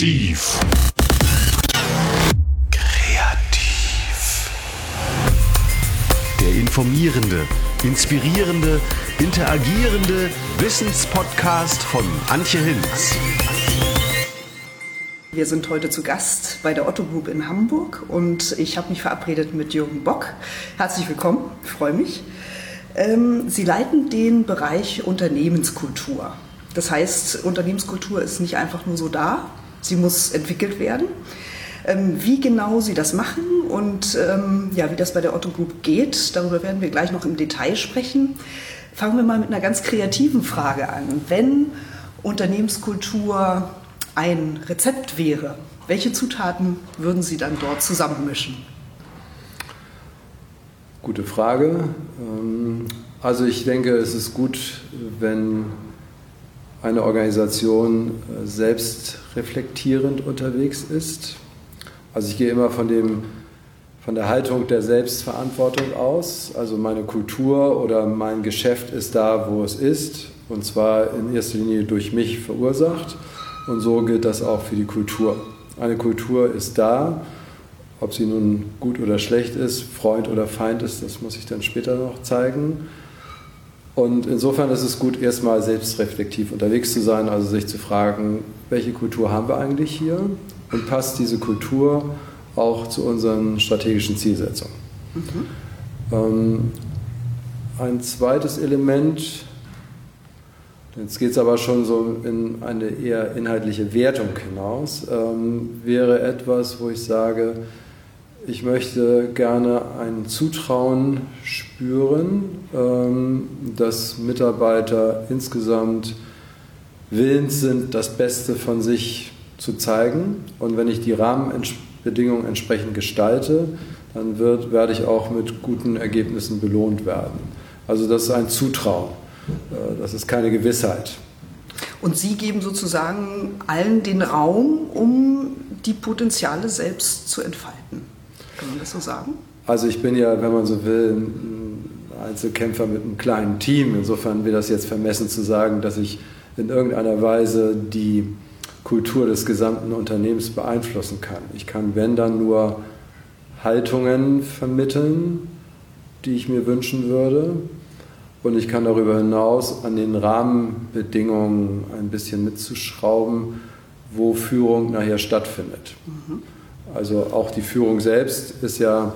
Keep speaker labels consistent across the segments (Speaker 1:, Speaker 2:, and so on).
Speaker 1: Exzessiv. Kreativ. Der informierende, inspirierende, interagierende Wissenspodcast von Antje Hinz.
Speaker 2: Wir sind heute zu Gast bei der Otto Group in Hamburg und ich habe mich verabredet mit Jürgen Bock. Herzlich willkommen, ich freue mich. Ähm, Sie leiten den Bereich Unternehmenskultur. Das heißt, Unternehmenskultur ist nicht einfach nur so da, sie muss entwickelt werden. Ähm, wie genau Sie das machen und ähm, ja, wie das bei der Otto Group geht, darüber werden wir gleich noch im Detail sprechen. Fangen wir mal mit einer ganz kreativen Frage an. Wenn Unternehmenskultur ein Rezept wäre, welche Zutaten würden Sie dann dort zusammenmischen?
Speaker 3: Gute Frage. Ähm, also ich denke, es ist gut, wenn eine Organisation äh, selbst reflektierend unterwegs ist. Also ich gehe immer von, dem, von der Haltung der Selbstverantwortung aus. Also meine Kultur oder mein Geschäft ist da, wo es ist. Und zwar in erster Linie durch mich verursacht. Und so gilt das auch für die Kultur. Eine Kultur ist da. Ob sie nun gut oder schlecht ist, Freund oder Feind ist, das muss ich dann später noch zeigen. Und insofern ist es gut, erstmal selbstreflektiv unterwegs zu sein, also sich zu fragen, welche Kultur haben wir eigentlich hier und passt diese Kultur auch zu unseren strategischen Zielsetzungen. Mhm. Ähm, ein zweites Element, jetzt geht es aber schon so in eine eher inhaltliche Wertung hinaus, ähm, wäre etwas, wo ich sage, ich möchte gerne ein Zutrauen spüren, ähm, dass Mitarbeiter insgesamt willens sind, das Beste von sich zu zeigen. Und wenn ich die Rahmenbedingungen entsprechend gestalte, dann wird, werde ich auch mit guten Ergebnissen belohnt werden. Also das ist ein Zutrauen, äh, das ist keine Gewissheit.
Speaker 2: Und Sie geben sozusagen allen den Raum, um die Potenziale selbst zu entfalten. Kann man das so sagen?
Speaker 3: Also ich bin ja, wenn man so will, ein Einzelkämpfer mit einem kleinen Team. Insofern wäre das jetzt vermessen zu sagen, dass ich in irgendeiner Weise die Kultur des gesamten Unternehmens beeinflussen kann. Ich kann, wenn dann nur Haltungen vermitteln, die ich mir wünschen würde. Und ich kann darüber hinaus an den Rahmenbedingungen ein bisschen mitzuschrauben, wo Führung nachher stattfindet. Mhm. Also auch die Führung selbst ist ja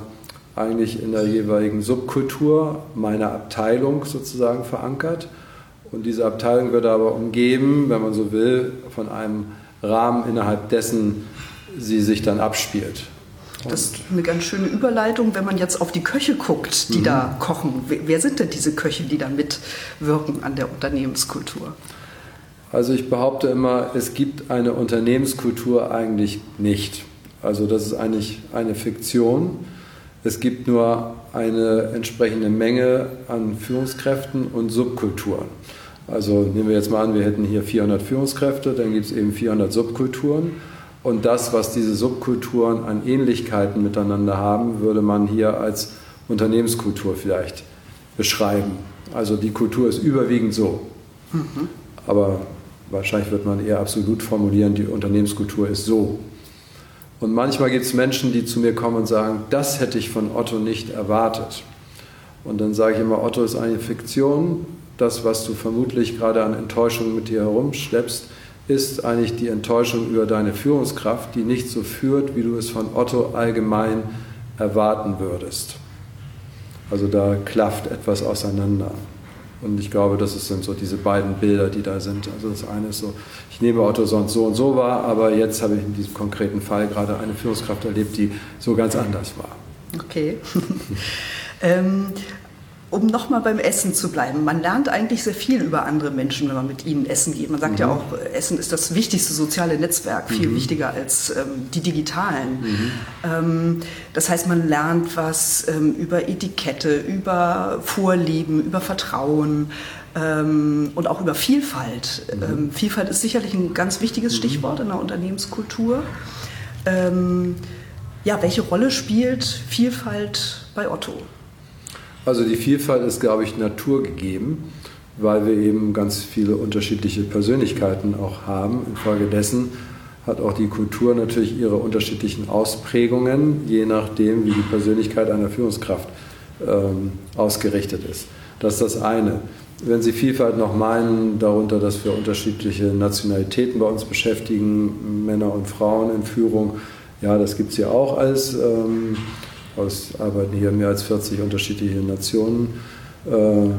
Speaker 3: eigentlich in der jeweiligen Subkultur meiner Abteilung sozusagen verankert. Und diese Abteilung wird aber umgeben, wenn man so will, von einem Rahmen, innerhalb dessen sie sich dann abspielt.
Speaker 2: Das ist eine ganz schöne Überleitung, wenn man jetzt auf die Köche guckt, die mhm. da kochen. Wer sind denn diese Köche, die da mitwirken an der Unternehmenskultur?
Speaker 3: Also ich behaupte immer, es gibt eine Unternehmenskultur eigentlich nicht. Also das ist eigentlich eine Fiktion. Es gibt nur eine entsprechende Menge an Führungskräften und Subkulturen. Also nehmen wir jetzt mal an, wir hätten hier 400 Führungskräfte, dann gibt es eben 400 Subkulturen. Und das, was diese Subkulturen an Ähnlichkeiten miteinander haben, würde man hier als Unternehmenskultur vielleicht beschreiben. Also die Kultur ist überwiegend so. Mhm. Aber wahrscheinlich wird man eher absolut formulieren, die Unternehmenskultur ist so. Und manchmal gibt es Menschen, die zu mir kommen und sagen, das hätte ich von Otto nicht erwartet. Und dann sage ich immer, Otto ist eine Fiktion. Das, was du vermutlich gerade an Enttäuschung mit dir herumschleppst, ist eigentlich die Enttäuschung über deine Führungskraft, die nicht so führt, wie du es von Otto allgemein erwarten würdest. Also da klafft etwas auseinander. Und ich glaube, das sind so diese beiden Bilder, die da sind. Also das eine ist so, ich nehme Otto sonst so und so wahr, aber jetzt habe ich in diesem konkreten Fall gerade eine Führungskraft erlebt, die so ganz anders war.
Speaker 2: Okay. ähm, um nochmal beim Essen zu bleiben, man lernt eigentlich sehr viel über andere Menschen, wenn man mit ihnen essen geht. Man sagt mhm. ja auch, Essen ist das wichtigste soziale Netzwerk, viel mhm. wichtiger als ähm, die digitalen. Mhm. Ähm, das heißt, man lernt was ähm, über Etikette, über Vorlieben, über Vertrauen ähm, und auch über Vielfalt. Mhm. Ähm, Vielfalt ist sicherlich ein ganz wichtiges mhm. Stichwort in der Unternehmenskultur. Ähm, ja, welche Rolle spielt Vielfalt bei Otto?
Speaker 3: Also die Vielfalt ist, glaube ich, naturgegeben, weil wir eben ganz viele unterschiedliche Persönlichkeiten auch haben. Infolgedessen hat auch die Kultur natürlich ihre unterschiedlichen Ausprägungen, je nachdem, wie die Persönlichkeit einer Führungskraft ähm, ausgerichtet ist. Das ist das eine. Wenn Sie Vielfalt noch meinen, darunter, dass wir unterschiedliche Nationalitäten bei uns beschäftigen, Männer und Frauen in Führung, ja, das gibt es ja auch als, ähm, aus arbeiten hier mehr als 40 unterschiedliche Nationen. Äh,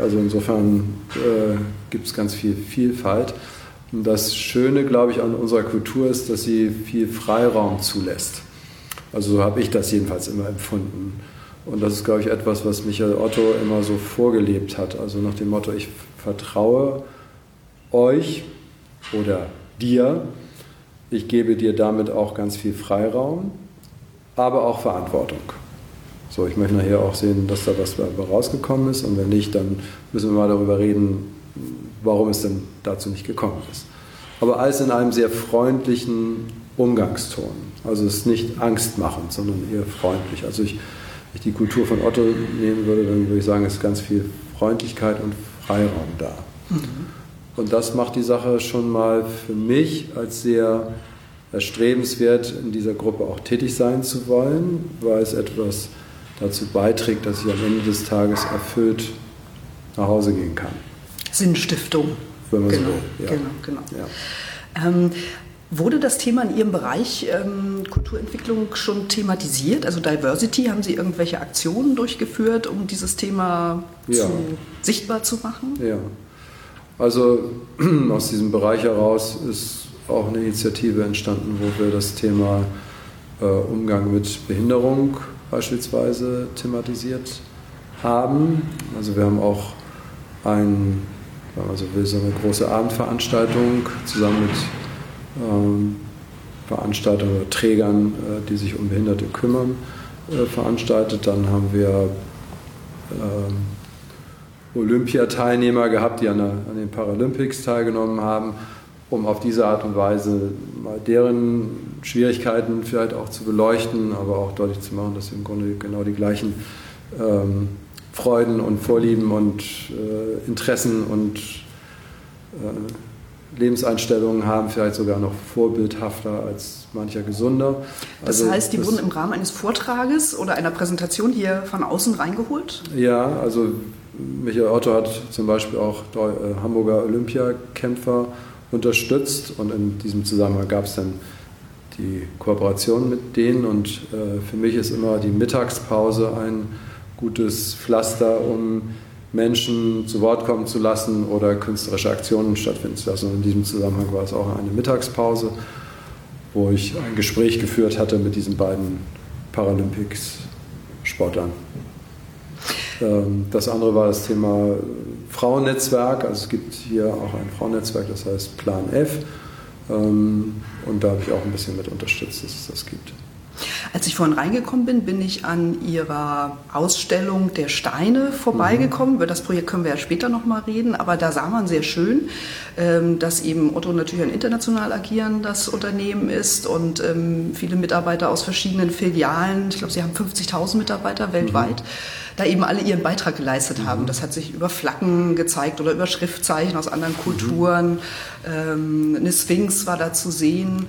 Speaker 3: also insofern äh, gibt es ganz viel Vielfalt. Und das Schöne, glaube ich, an unserer Kultur ist, dass sie viel Freiraum zulässt. Also so habe ich das jedenfalls immer empfunden. Und das ist, glaube ich, etwas, was Michael Otto immer so vorgelebt hat. Also nach dem Motto, ich vertraue euch oder dir, ich gebe dir damit auch ganz viel Freiraum, aber auch Verantwortung. So, ich möchte nachher auch sehen, dass da was rausgekommen ist und wenn nicht, dann müssen wir mal darüber reden, warum es denn dazu nicht gekommen ist. Aber alles in einem sehr freundlichen Umgangston. Also es ist nicht angstmachend, sondern eher freundlich. Also ich, wenn ich die Kultur von Otto nehmen würde, dann würde ich sagen, es ist ganz viel Freundlichkeit und Freiraum da. Mhm. Und das macht die Sache schon mal für mich als sehr erstrebenswert, in dieser Gruppe auch tätig sein zu wollen, weil es etwas dazu beiträgt, dass ich am Ende des Tages erfüllt nach Hause gehen kann.
Speaker 2: Sinnstiftung.
Speaker 3: Wenn man
Speaker 2: genau,
Speaker 3: so will.
Speaker 2: Ja. Genau, genau. Ja. Ähm, wurde das Thema in Ihrem Bereich ähm, Kulturentwicklung schon thematisiert? Also Diversity, haben Sie irgendwelche Aktionen durchgeführt, um dieses Thema ja. zu, sichtbar zu machen?
Speaker 3: Ja. Also aus diesem Bereich heraus ist auch eine Initiative entstanden, wo wir das Thema äh, Umgang mit Behinderung beispielsweise thematisiert haben. Also wir haben auch ein also will so eine große Abendveranstaltung zusammen mit ähm, Veranstaltern oder Trägern, äh, die sich um Behinderte kümmern, äh, veranstaltet. Dann haben wir ähm, Olympiateilnehmer gehabt, die an, der, an, den Paralympics teilgenommen haben, um auf diese Art und Weise mal deren Schwierigkeiten vielleicht auch zu beleuchten, aber auch deutlich zu machen, dass sie im Grunde genau die gleichen ähm, Freuden und Vorlieben und äh, Interessen und äh, Lebenseinstellungen haben, vielleicht sogar noch vorbildhafter als mancher Gesunder.
Speaker 2: Das also, heißt, die das, wurden im Rahmen eines Vortrages oder einer Präsentation hier von außen reingeholt?
Speaker 3: Ja, also Michael Otto hat zum Beispiel auch äh, Hamburger Olympiakämpfer unterstützt und in diesem Zusammenhang gab es dann die Kooperation mit denen und äh, für mich ist immer die Mittagspause ein gutes Pflaster, um Menschen zu Wort kommen zu lassen oder künstlerische Aktionen stattfinden zu lassen. Und in diesem Zusammenhang war es auch eine Mittagspause, wo ich ein Gespräch geführt hatte mit diesen beiden Paralympics-Sportlern. Ähm, das andere war das Thema Frauennetzwerk. Also es gibt hier auch ein Frauennetzwerk, das heißt Plan F. Ähm, und da habe ich auch ein bisschen mit unterstützt, dass es das gibt.
Speaker 2: Als ich vorhin reingekommen bin, bin ich an Ihrer Ausstellung der Steine vorbeigekommen. Mhm. Über das Projekt können wir ja später nochmal reden, aber da sah man sehr schön, ähm, dass eben Otto natürlich ein international agierendes Unternehmen ist und ähm, viele Mitarbeiter aus verschiedenen Filialen, ich glaube, Sie haben 50.000 Mitarbeiter weltweit. Mhm da eben alle ihren Beitrag geleistet haben. Mhm. Das hat sich über Flaggen gezeigt oder über Schriftzeichen aus anderen Kulturen. Mhm. Ähm, eine Sphinx war da zu sehen.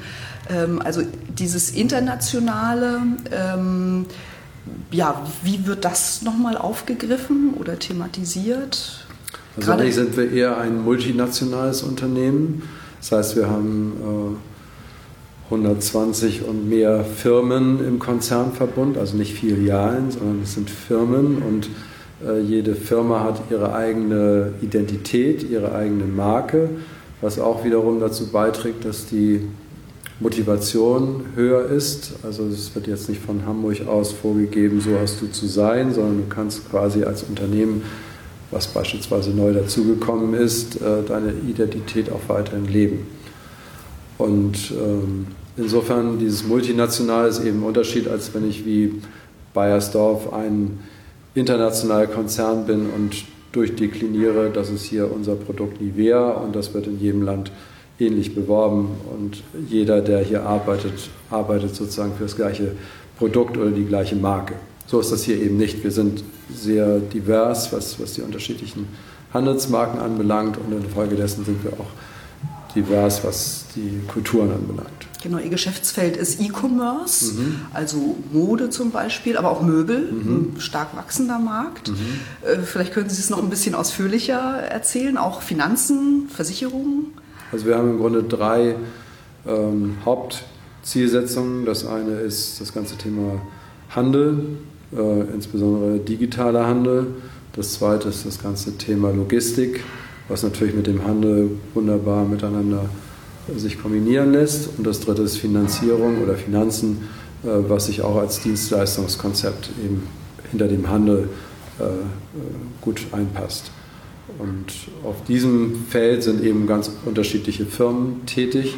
Speaker 2: Ähm, also dieses Internationale, ähm, ja, wie wird das nochmal aufgegriffen oder thematisiert?
Speaker 3: Also eigentlich sind wir eher ein multinationales Unternehmen. Das heißt, wir haben äh, 120 und mehr Firmen im Konzernverbund, also nicht Filialen, sondern es sind Firmen und äh, jede Firma hat ihre eigene Identität, ihre eigene Marke, was auch wiederum dazu beiträgt, dass die Motivation höher ist. Also es wird jetzt nicht von Hamburg aus vorgegeben, so hast du zu sein, sondern du kannst quasi als Unternehmen, was beispielsweise neu dazugekommen ist, äh, deine Identität auch weiterhin leben. Und ähm, insofern dieses Multinational ist eben ein Unterschied, als wenn ich wie Bayersdorf ein internationaler Konzern bin und durchdekliniere, das ist hier unser Produkt Nivea und das wird in jedem Land ähnlich beworben und jeder, der hier arbeitet, arbeitet sozusagen für das gleiche Produkt oder die gleiche Marke. So ist das hier eben nicht. Wir sind sehr divers, was, was die unterschiedlichen Handelsmarken anbelangt und infolgedessen sind wir auch divers, was die Kulturen anbelangt.
Speaker 2: Genau, Ihr Geschäftsfeld ist E-Commerce, mhm. also Mode zum Beispiel, aber auch Möbel, mhm. ein stark wachsender Markt. Mhm. Äh, vielleicht können Sie es noch ein bisschen ausführlicher erzählen, auch Finanzen, Versicherungen.
Speaker 3: Also wir haben im Grunde drei ähm, Hauptzielsetzungen. Das eine ist das ganze Thema Handel, äh, insbesondere digitaler Handel. Das zweite ist das ganze Thema Logistik, was natürlich mit dem Handel wunderbar miteinander sich kombinieren lässt. Und das dritte ist Finanzierung oder Finanzen, äh, was sich auch als Dienstleistungskonzept eben hinter dem Handel äh, gut einpasst. Und auf diesem Feld sind eben ganz unterschiedliche Firmen tätig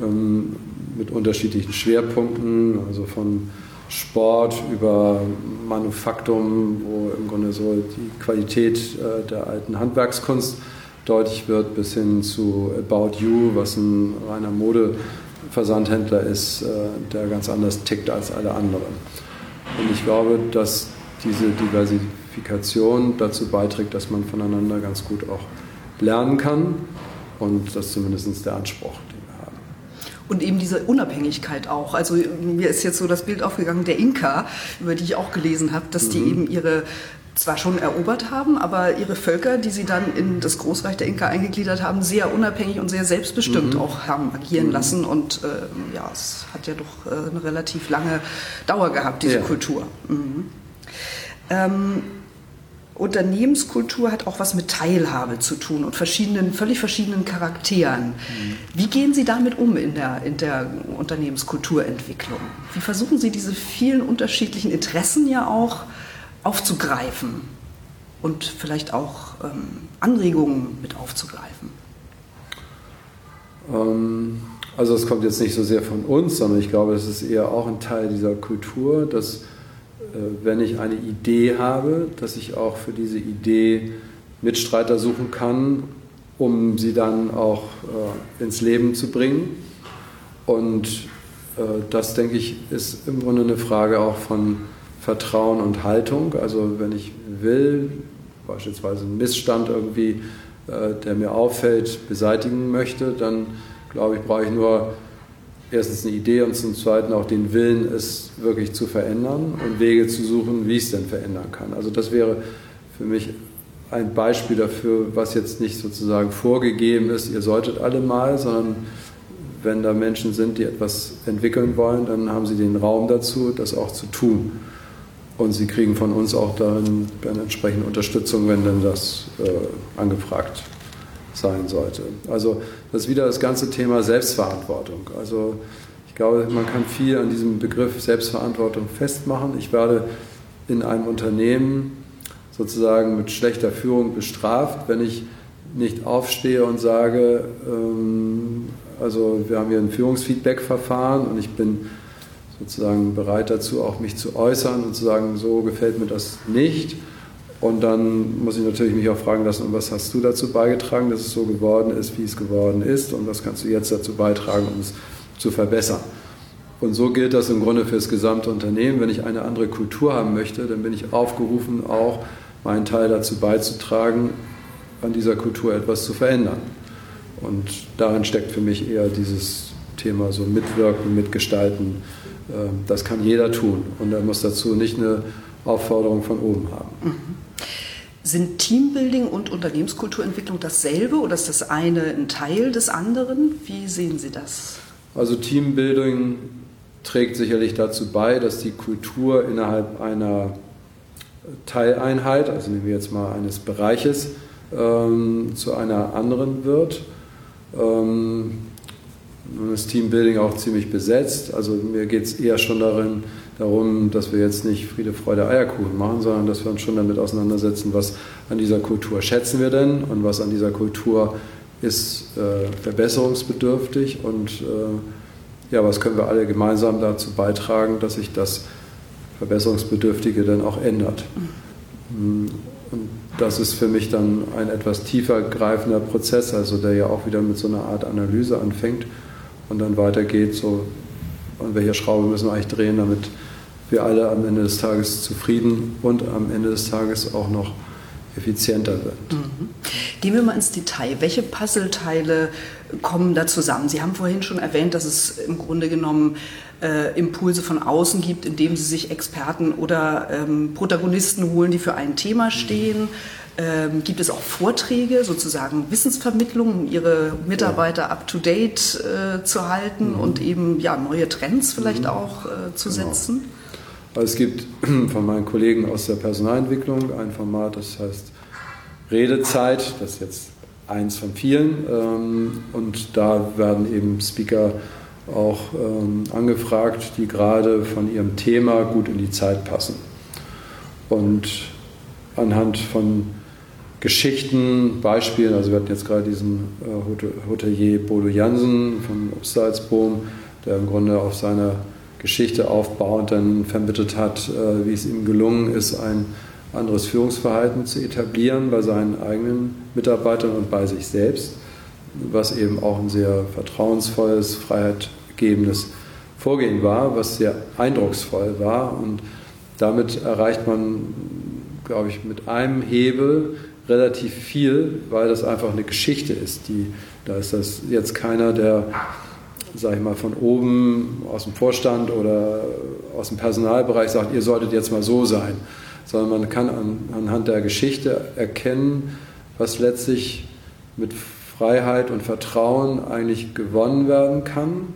Speaker 3: ähm, mit unterschiedlichen Schwerpunkten, also von Sport über Manufaktum, wo im Grunde so die Qualität äh, der alten Handwerkskunst deutlich wird, bis hin zu About You, was ein reiner Modeversandhändler ist, äh, der ganz anders tickt als alle anderen. Und ich glaube, dass diese Diversifikation dazu beiträgt, dass man voneinander ganz gut auch lernen kann. Und das ist zumindest der Anspruch, den wir haben.
Speaker 2: Und eben diese Unabhängigkeit auch. Also mir ist jetzt so das Bild aufgegangen der Inka, über die ich auch gelesen habe, dass die mhm. eben ihre zwar schon erobert haben, aber ihre Völker, die sie dann in das Großreich der Inka eingegliedert haben, sehr unabhängig und sehr selbstbestimmt mhm. auch haben agieren mhm. lassen. Und äh, ja, es hat ja doch äh, eine relativ lange Dauer gehabt, diese ja. Kultur. Mhm. Ähm, Unternehmenskultur hat auch was mit Teilhabe zu tun und verschiedenen, völlig verschiedenen Charakteren. Mhm. Wie gehen Sie damit um in der, in der Unternehmenskulturentwicklung? Wie versuchen Sie diese vielen unterschiedlichen Interessen ja auch aufzugreifen und vielleicht auch ähm, Anregungen mit aufzugreifen?
Speaker 3: Ähm, also es kommt jetzt nicht so sehr von uns, sondern ich glaube, es ist eher auch ein Teil dieser Kultur, dass wenn ich eine Idee habe, dass ich auch für diese Idee Mitstreiter suchen kann, um sie dann auch äh, ins Leben zu bringen. Und äh, das, denke ich, ist im Grunde eine Frage auch von Vertrauen und Haltung. Also wenn ich will, beispielsweise einen Missstand irgendwie, äh, der mir auffällt, beseitigen möchte, dann glaube ich, brauche ich nur erstens eine Idee und zum Zweiten auch den Willen, es wirklich zu verändern und Wege zu suchen, wie ich es denn verändern kann. Also das wäre für mich ein Beispiel dafür, was jetzt nicht sozusagen vorgegeben ist, ihr solltet alle mal, sondern wenn da Menschen sind, die etwas entwickeln wollen, dann haben sie den Raum dazu, das auch zu tun. Und sie kriegen von uns auch dann eine entsprechende Unterstützung, wenn denn das äh, angefragt sein sollte. Also das ist wieder das ganze Thema Selbstverantwortung. Also ich glaube, man kann viel an diesem Begriff Selbstverantwortung festmachen. Ich werde in einem Unternehmen sozusagen mit schlechter Führung bestraft, wenn ich nicht aufstehe und sage, ähm, also wir haben hier ein Führungsfeedback-Verfahren und ich bin sozusagen bereit dazu, auch mich zu äußern und zu sagen, so gefällt mir das nicht. Und dann muss ich natürlich mich auch fragen lassen, was hast du dazu beigetragen, dass es so geworden ist, wie es geworden ist, und was kannst du jetzt dazu beitragen, um es zu verbessern. Und so gilt das im Grunde für das gesamte Unternehmen. Wenn ich eine andere Kultur haben möchte, dann bin ich aufgerufen, auch meinen Teil dazu beizutragen, an dieser Kultur etwas zu verändern. Und darin steckt für mich eher dieses Thema so Mitwirken, Mitgestalten, ähm, das kann jeder tun und er muss dazu nicht eine Aufforderung von oben haben.
Speaker 2: Sind Teambuilding und Unternehmenskulturentwicklung dasselbe oder ist das eine ein Teil des anderen? Wie sehen Sie das?
Speaker 3: Also Teambuilding trägt sicherlich dazu bei, dass die Kultur innerhalb einer Teileinheit, also nehmen wir jetzt mal eines Bereiches, ähm, zu einer anderen wird. Ähm, nun ist Teambuilding auch ziemlich besetzt. Also mir geht es eher schon darin, darum, dass wir jetzt nicht Friede, Freude, Eierkuchen machen, sondern dass wir uns schon damit auseinandersetzen, was an dieser Kultur schätzen wir denn und was an dieser Kultur ist äh, verbesserungsbedürftig und äh, ja, was können wir alle gemeinsam dazu beitragen, dass sich das Verbesserungsbedürftige dann auch ändert. Mhm. Und das ist für mich dann ein etwas tiefer greifender Prozess, also der ja auch wieder mit so einer Art Analyse anfängt und dann weitergeht, so an welcher Schraube müssen wir eigentlich drehen, damit wir alle am Ende des Tages zufrieden und am Ende des Tages auch noch effizienter wird.
Speaker 2: Mhm. Gehen wir mal ins Detail. Welche Puzzleteile kommen da zusammen? Sie haben vorhin schon erwähnt, dass es im Grunde genommen äh, Impulse von außen gibt, indem Sie sich Experten oder ähm, Protagonisten holen, die für ein Thema stehen. Ähm, gibt es auch Vorträge, sozusagen Wissensvermittlung, um Ihre Mitarbeiter up-to-date äh, zu halten mhm. und eben ja, neue Trends vielleicht mhm. auch äh, zu genau. setzen?
Speaker 3: Also es gibt von meinen Kollegen aus der Personalentwicklung ein Format, das heißt Redezeit, das ist jetzt eins von vielen. Ähm, und da werden eben Speaker auch ähm, angefragt, die gerade von ihrem Thema gut in die Zeit passen. Und anhand von Geschichten, Beispielen, also wir hatten jetzt gerade diesen äh, Hotelier Bodo Jansen von Obstalsboom, der im Grunde auf seiner Geschichte aufbauend dann vermittelt hat, äh, wie es ihm gelungen ist, ein anderes Führungsverhalten zu etablieren bei seinen eigenen Mitarbeitern und bei sich selbst, was eben auch ein sehr vertrauensvolles, freiheitgebendes Vorgehen war, was sehr eindrucksvoll war. Und damit erreicht man, glaube ich, mit einem Hebel relativ viel, weil das einfach eine Geschichte ist. Die, da ist das jetzt keiner, der, sage ich mal, von oben aus dem Vorstand oder aus dem Personalbereich sagt, ihr solltet jetzt mal so sein, sondern man kann an, anhand der Geschichte erkennen, was letztlich mit Freiheit und Vertrauen eigentlich gewonnen werden kann.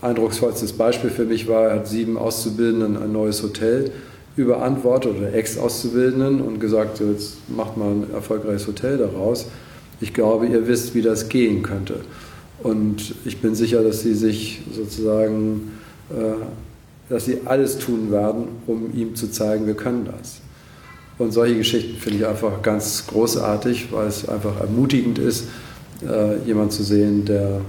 Speaker 3: Eindrucksvollstes Beispiel für mich war, er hat sieben Auszubildenden ein neues Hotel überantwortet oder Ex-Auszubildenden und gesagt, so jetzt macht mal ein erfolgreiches Hotel daraus. Ich glaube, ihr wisst, wie das gehen könnte. Und ich bin sicher, dass sie sich sozusagen äh, dass sie alles tun werden, um ihm zu zeigen, wir können das. Und solche Geschichten finde ich einfach ganz großartig, weil es einfach ermutigend ist, äh, jemand zu sehen, der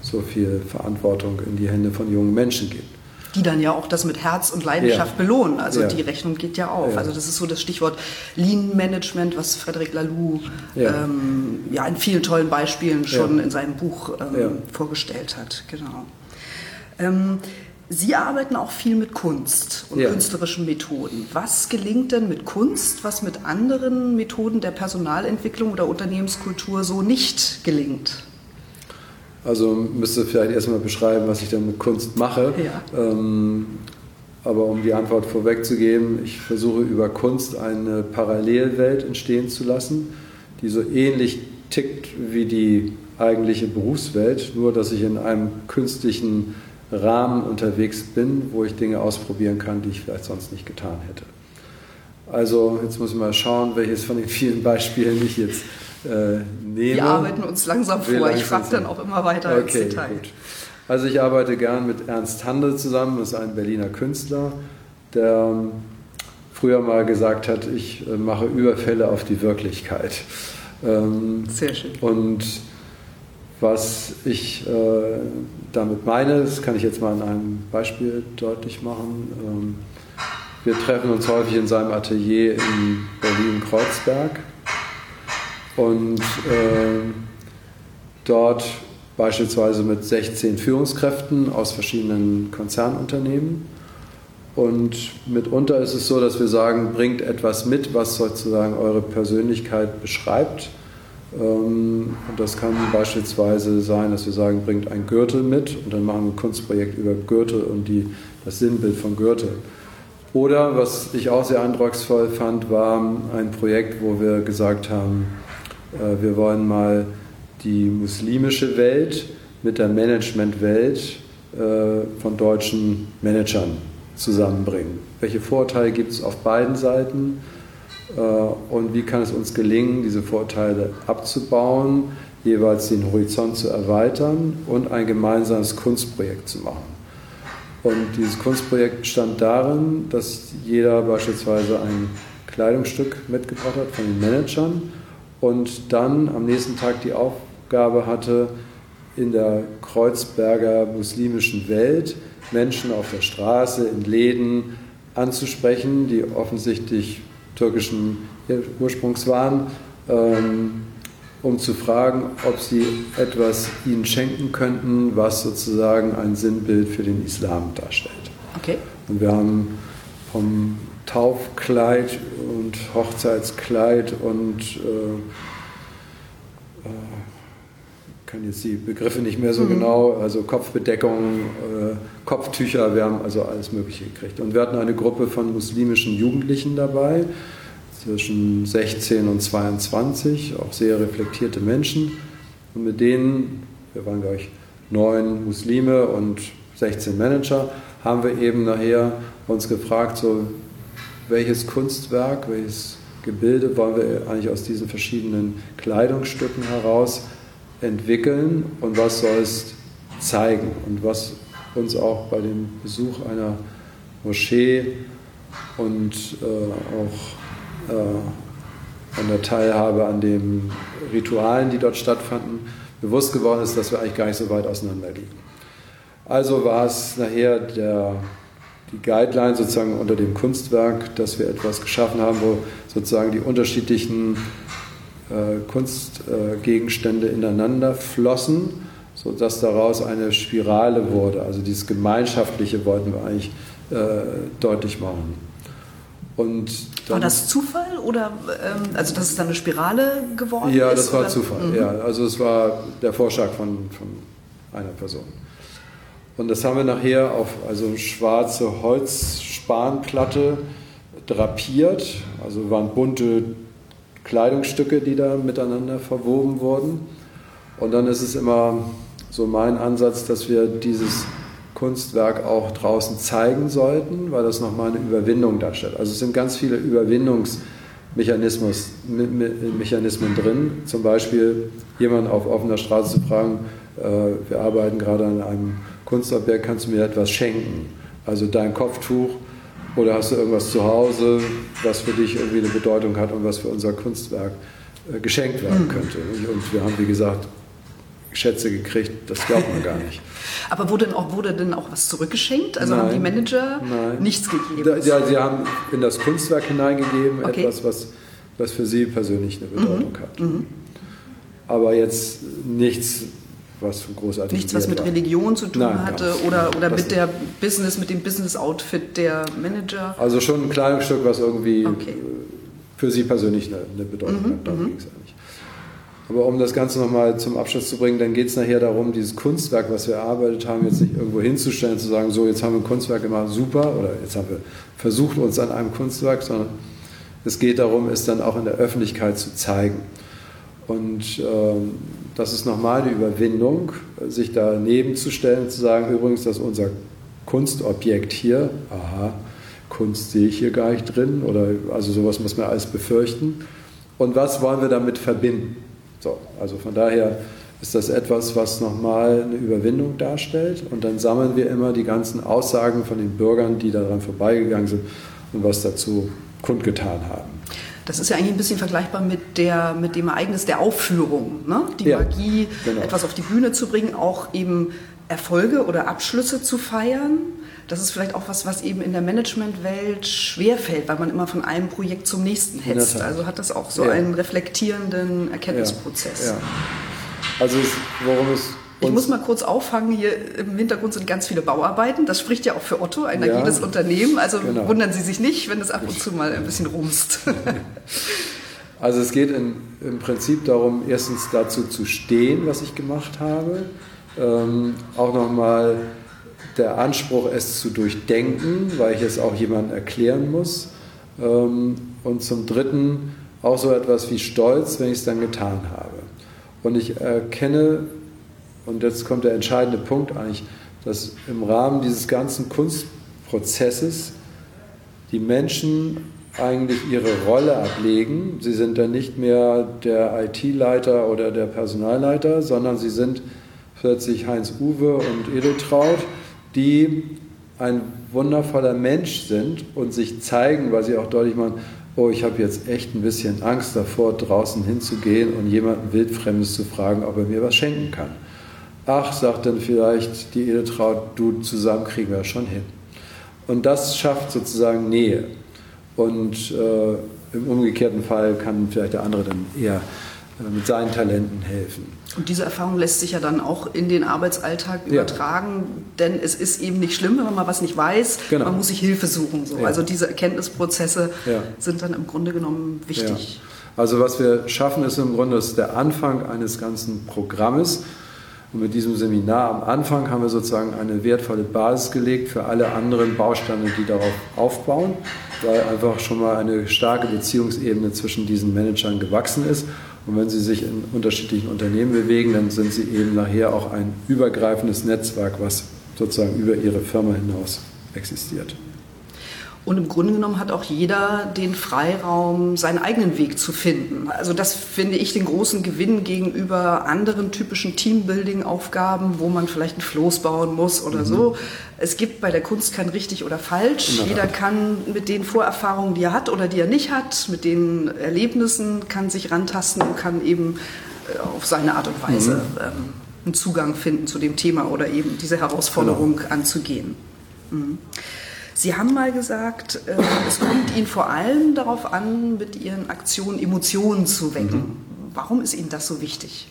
Speaker 3: so viel Verantwortung in die Hände von jungen Menschen gibt.
Speaker 2: Die dann ja auch das mit Herz und Leidenschaft ja. belohnen. Also ja. die Rechnung geht ja auf. Ja. Also das ist so das Stichwort Lean Management, was Frederic Laloux ähm, ja. in vielen tollen Beispielen schon in seinem Buch ähm, vorgestellt hat. Genau. Ähm, Sie arbeiten auch viel mit Kunst und künstlerischen Methoden. Was gelingt denn mit Kunst, was mit anderen Methoden der Personalentwicklung oder Unternehmenskultur so nicht gelingt?
Speaker 3: Also müsste vielleicht erstmal beschreiben, was ich dann mit Kunst mache. Ja. Ähm, aber um die Antwort vorwegzugeben, ich versuche über Kunst eine Parallelwelt entstehen zu lassen, die so ähnlich tickt wie die eigentliche Berufswelt, nur dass ich in einem künstlichen Rahmen unterwegs bin, wo ich Dinge ausprobieren kann, die ich vielleicht sonst nicht getan hätte. Also jetzt muss ich mal schauen, welches von den vielen Beispielen ich jetzt äh, nehme.
Speaker 2: Wir arbeiten uns langsam vor. Ich frage dann auch immer weiter okay, ins Detail. Gut.
Speaker 3: Also ich arbeite gern mit Ernst Handel zusammen, das ist ein Berliner Künstler, der ähm, früher mal gesagt hat, ich äh, mache Überfälle auf die Wirklichkeit.
Speaker 2: Ähm, Sehr schön.
Speaker 3: Und was ich äh, damit meine, das kann ich jetzt mal an einem Beispiel deutlich machen. Ähm, wir treffen uns häufig in seinem Atelier in Berlin-Kreuzberg und äh, dort beispielsweise mit 16 Führungskräften aus verschiedenen Konzernunternehmen. Und mitunter ist es so, dass wir sagen, bringt etwas mit, was sozusagen eure Persönlichkeit beschreibt. Ähm, und das kann beispielsweise sein, dass wir sagen, bringt ein Gürtel mit und dann machen wir ein Kunstprojekt über Gürtel und die, das Sinnbild von Gürtel. Oder was ich auch sehr eindrucksvoll fand, war ein Projekt, wo wir gesagt haben, wir wollen mal die muslimische Welt mit der Managementwelt äh, von deutschen Managern zusammenbringen. Welche Vorteile gibt es auf beiden Seiten? Äh, und wie kann es uns gelingen, diese Vorteile abzubauen, jeweils den Horizont zu erweitern und ein gemeinsames Kunstprojekt zu machen. Und dieses Kunstprojekt bestand darin, dass jeder beispielsweise ein Kleidungsstück mitgebracht hat von den Managern und dann am nächsten Tag die Aufgabe hatte, in der Kreuzberger muslimischen Welt Menschen auf der Straße, in Läden anzusprechen, die offensichtlich türkischen Ursprungs waren, ähm, um zu fragen, ob sie etwas ihnen schenken könnten, was sozusagen ein Sinnbild für den Islam darstellt.
Speaker 2: Okay.
Speaker 3: Und wir haben vom Taufkleid und Hochzeitskleid und äh, äh, kann jetzt die Begriffe nicht mehr so mhm. genau, also Kopfbedeckung, äh, Kopftücher, wir haben also alles Mögliche gekriegt. Und wir hatten eine Gruppe von muslimischen Jugendlichen dabei, zwischen 16 und 22, auch sehr reflektierte Menschen. Und mit denen, wir waren glaube ich neun Muslime und 16 Manager, haben wir eben nachher uns gefragt, so welches Kunstwerk, welches Gebilde wollen wir eigentlich aus diesen verschiedenen Kleidungsstücken heraus entwickeln und was soll es zeigen und was uns auch bei dem Besuch einer Moschee und äh, auch äh, an der Teilhabe an den Ritualen, die dort stattfanden, bewusst geworden ist, dass wir eigentlich gar nicht so weit auseinander liegen. Also war es nachher der, die Guideline sozusagen unter dem Kunstwerk, dass wir etwas geschaffen haben, wo sozusagen die unterschiedlichen äh, Kunstgegenstände äh, ineinander flossen, sodass daraus eine Spirale wurde. Also dieses Gemeinschaftliche wollten wir eigentlich äh, deutlich machen.
Speaker 2: Und war das Zufall oder ähm, also dass es dann eine Spirale geworden
Speaker 3: ja,
Speaker 2: ist?
Speaker 3: Ja, das war oder? Zufall. Mhm. Ja, also es war der Vorschlag von, von einer Person. Und das haben wir nachher auf also schwarze Holzspanplatte drapiert. Also waren bunte Kleidungsstücke, die da miteinander verwoben wurden. Und dann ist es immer so mein Ansatz, dass wir dieses Kunstwerk auch draußen zeigen sollten, weil das nochmal eine Überwindung darstellt. Also es sind ganz viele Überwindungsmechanismen drin. Zum Beispiel jemanden auf offener Straße zu fragen, äh, wir arbeiten gerade an einem Kunstobjekt, kannst du mir etwas schenken? Also dein Kopftuch oder hast du irgendwas zu Hause, was für dich irgendwie eine Bedeutung hat und was für unser Kunstwerk äh, geschenkt werden mhm. könnte? Und wir haben, wie gesagt, Schätze gekriegt, das glaubt man gar nicht.
Speaker 2: Aber wurde denn, auch, wurde denn auch was zurückgeschenkt? Also nein, haben die Manager nein. nichts gegeben?
Speaker 3: Da, ja, sie haben in das Kunstwerk hineingegeben okay. etwas, was, was für sie persönlich eine Bedeutung mhm. hat. Mhm. Aber jetzt nichts, was großartig
Speaker 2: Nichts, was mit war. Religion zu tun Nein, hatte oder, oder mit der Business, mit dem Business-Outfit der Manager?
Speaker 3: Also schon ein Kleidungsstück, was irgendwie okay. für Sie persönlich eine, eine Bedeutung mhm, hat. Darum mhm. ging es eigentlich. Aber um das Ganze nochmal zum Abschluss zu bringen, dann geht es nachher darum, dieses Kunstwerk, was wir erarbeitet haben, jetzt nicht irgendwo hinzustellen, zu sagen, so jetzt haben wir ein Kunstwerk gemacht, super, oder jetzt haben wir versucht uns an einem Kunstwerk, sondern es geht darum, es dann auch in der Öffentlichkeit zu zeigen. Und ähm, das ist nochmal eine Überwindung, sich daneben zu stellen, zu sagen, übrigens, dass unser Kunstobjekt hier, aha, Kunst sehe ich hier gar nicht drin, oder also sowas muss man alles befürchten. Und was wollen wir damit verbinden? So, also von daher ist das etwas, was nochmal eine Überwindung darstellt. Und dann sammeln wir immer die ganzen Aussagen von den Bürgern, die daran vorbeigegangen sind und was dazu kundgetan haben.
Speaker 2: Das ist ja eigentlich ein bisschen vergleichbar mit, der, mit dem Ereignis der Aufführung. Ne? Die ja, Magie, genau. etwas auf die Bühne zu bringen, auch eben Erfolge oder Abschlüsse zu feiern. Das ist vielleicht auch was, was eben in der Managementwelt schwerfällt, weil man immer von einem Projekt zum nächsten hetzt. Also hat das auch so ja. einen reflektierenden Erkenntnisprozess. Ja.
Speaker 3: Also worum es
Speaker 2: ich muss mal kurz auffangen, hier im Hintergrund sind ganz viele Bauarbeiten. Das spricht ja auch für Otto, ein ja, agiles Unternehmen. Also genau. wundern Sie sich nicht, wenn es ab und zu mal ein bisschen rumst.
Speaker 3: Also es geht in, im Prinzip darum, erstens dazu zu stehen, was ich gemacht habe. Ähm, auch nochmal der Anspruch, es zu durchdenken, weil ich es auch jemandem erklären muss. Ähm, und zum Dritten auch so etwas wie Stolz, wenn ich es dann getan habe. Und ich erkenne und jetzt kommt der entscheidende Punkt eigentlich, dass im Rahmen dieses ganzen Kunstprozesses die Menschen eigentlich ihre Rolle ablegen. Sie sind dann nicht mehr der IT-Leiter oder der Personalleiter, sondern sie sind plötzlich Heinz-Uwe und Edeltraut, die ein wundervoller Mensch sind und sich zeigen, weil sie auch deutlich machen, oh, ich habe jetzt echt ein bisschen Angst davor, draußen hinzugehen und jemanden Wildfremdes zu fragen, ob er mir was schenken kann. Ach, sagt dann vielleicht die Edeltraut, du zusammen kriegen wir schon hin. Und das schafft sozusagen Nähe. Und äh, im umgekehrten Fall kann vielleicht der andere dann eher äh, mit seinen Talenten helfen.
Speaker 2: Und diese Erfahrung lässt sich ja dann auch in den Arbeitsalltag übertragen, ja. denn es ist eben nicht schlimm, wenn man mal was nicht weiß, genau. man muss sich Hilfe suchen. So. Ja. Also diese Erkenntnisprozesse ja. sind dann im Grunde genommen wichtig.
Speaker 3: Also was wir schaffen, ist im Grunde ist der Anfang eines ganzen Programmes. Und mit diesem Seminar am Anfang haben wir sozusagen eine wertvolle Basis gelegt für alle anderen Bausteine, die darauf aufbauen, weil einfach schon mal eine starke Beziehungsebene zwischen diesen Managern gewachsen ist. Und wenn sie sich in unterschiedlichen Unternehmen bewegen, dann sind sie eben nachher auch ein übergreifendes Netzwerk, was sozusagen über ihre Firma hinaus existiert.
Speaker 2: Und im Grunde genommen hat auch jeder den Freiraum, seinen eigenen Weg zu finden. Also das finde ich den großen Gewinn gegenüber anderen typischen Teambuilding-Aufgaben, wo man vielleicht ein Floß bauen muss oder mhm. so. Es gibt bei der Kunst kein richtig oder falsch. Jeder kann mit den Vorerfahrungen, die er hat oder die er nicht hat, mit den Erlebnissen, kann sich rantasten und kann eben äh, auf seine Art und Weise mhm. ähm, einen Zugang finden zu dem Thema oder eben diese Herausforderung genau. anzugehen. Mhm. Sie haben mal gesagt, äh, es kommt Ihnen vor allem darauf an, mit Ihren Aktionen Emotionen zu wecken. Mhm. Warum ist Ihnen das so wichtig?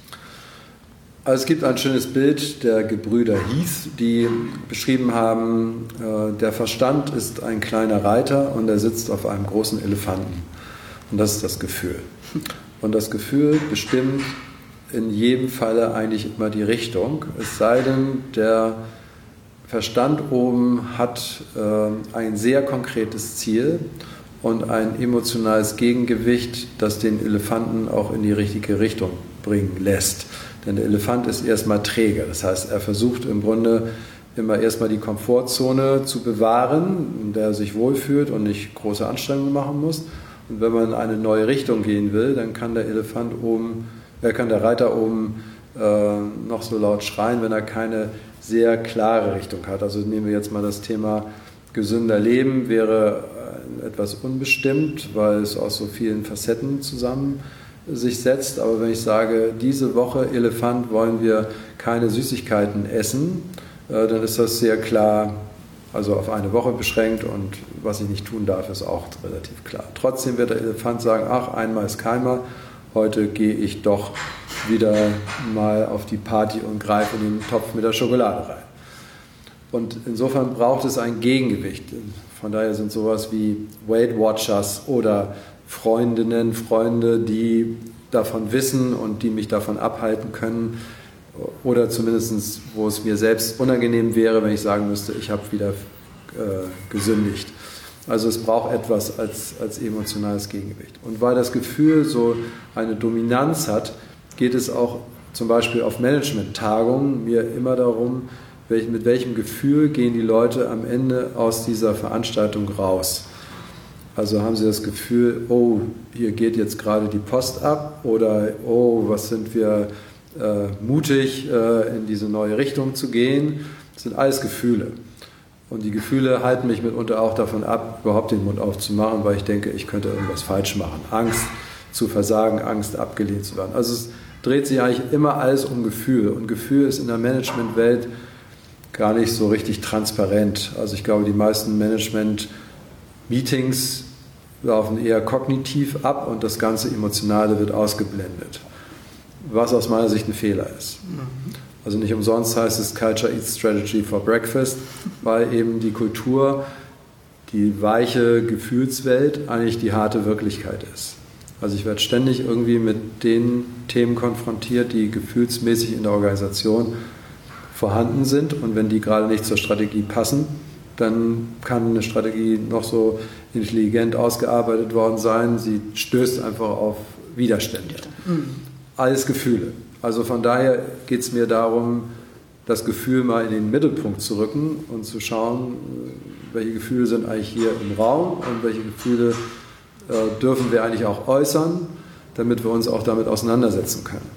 Speaker 3: Also es gibt ein schönes Bild der Gebrüder Heath, die beschrieben haben, äh, der Verstand ist ein kleiner Reiter und er sitzt auf einem großen Elefanten. Und das ist das Gefühl. Und das Gefühl bestimmt in jedem Falle eigentlich immer die Richtung, es sei denn, der Verstand oben hat äh, ein sehr konkretes Ziel und ein emotionales Gegengewicht, das den Elefanten auch in die richtige Richtung bringen lässt. Denn der Elefant ist erstmal träge. Das heißt, er versucht im Grunde immer erstmal die Komfortzone zu bewahren, in der er sich wohlfühlt und nicht große Anstrengungen machen muss. Und wenn man in eine neue Richtung gehen will, dann kann der Elefant oben, äh, kann der Reiter oben äh, noch so laut schreien, wenn er keine sehr klare Richtung hat. Also nehmen wir jetzt mal das Thema gesünder Leben, wäre äh, etwas unbestimmt, weil es aus so vielen Facetten zusammen sich setzt. Aber wenn ich sage, diese Woche Elefant wollen wir keine Süßigkeiten essen, äh, dann ist das sehr klar, also auf eine Woche beschränkt und was ich nicht tun darf, ist auch relativ klar. Trotzdem wird der Elefant sagen, ach, einmal ist keinmal, heute gehe ich doch wieder mal auf die Party und greife in den Topf mit der Schokolade rein. Und insofern braucht es ein Gegengewicht. Von daher sind sowas wie Weight Watchers oder Freundinnen, Freunde, die davon wissen und die mich davon abhalten können. Oder zumindest, wo es mir selbst unangenehm wäre, wenn ich sagen müsste, ich habe wieder äh, gesündigt. Also es braucht etwas als, als emotionales Gegengewicht. Und weil das Gefühl so eine Dominanz hat, geht es auch zum Beispiel auf Management-Tagungen mir immer darum, mit welchem Gefühl gehen die Leute am Ende aus dieser Veranstaltung raus. Also haben sie das Gefühl, oh, hier geht jetzt gerade die Post ab oder oh, was sind wir äh, mutig, äh, in diese neue Richtung zu gehen. Das sind alles Gefühle. Und die Gefühle halten mich mitunter auch davon ab, überhaupt den Mund aufzumachen, weil ich denke, ich könnte irgendwas falsch machen. Angst zu versagen, Angst abgelehnt zu werden. Also es dreht sich eigentlich immer alles um Gefühl. Und Gefühl ist in der Managementwelt gar nicht so richtig transparent. Also ich glaube, die meisten Management-Meetings laufen eher kognitiv ab und das ganze Emotionale wird ausgeblendet. Was aus meiner Sicht ein Fehler ist. Also nicht umsonst heißt es Culture Eats Strategy for Breakfast, weil eben die Kultur, die weiche Gefühlswelt eigentlich die harte Wirklichkeit ist. Also ich werde ständig irgendwie mit den Themen konfrontiert, die gefühlsmäßig in der Organisation vorhanden sind. Und wenn die gerade nicht zur Strategie passen, dann kann eine Strategie noch so intelligent ausgearbeitet worden sein. Sie stößt einfach auf Widerstände. Mhm. Alles Gefühle. Also von daher geht es mir darum, das Gefühl mal in den Mittelpunkt zu rücken und zu schauen, welche Gefühle sind eigentlich hier im Raum und welche Gefühle äh, dürfen wir eigentlich auch äußern, damit wir uns auch damit auseinandersetzen können.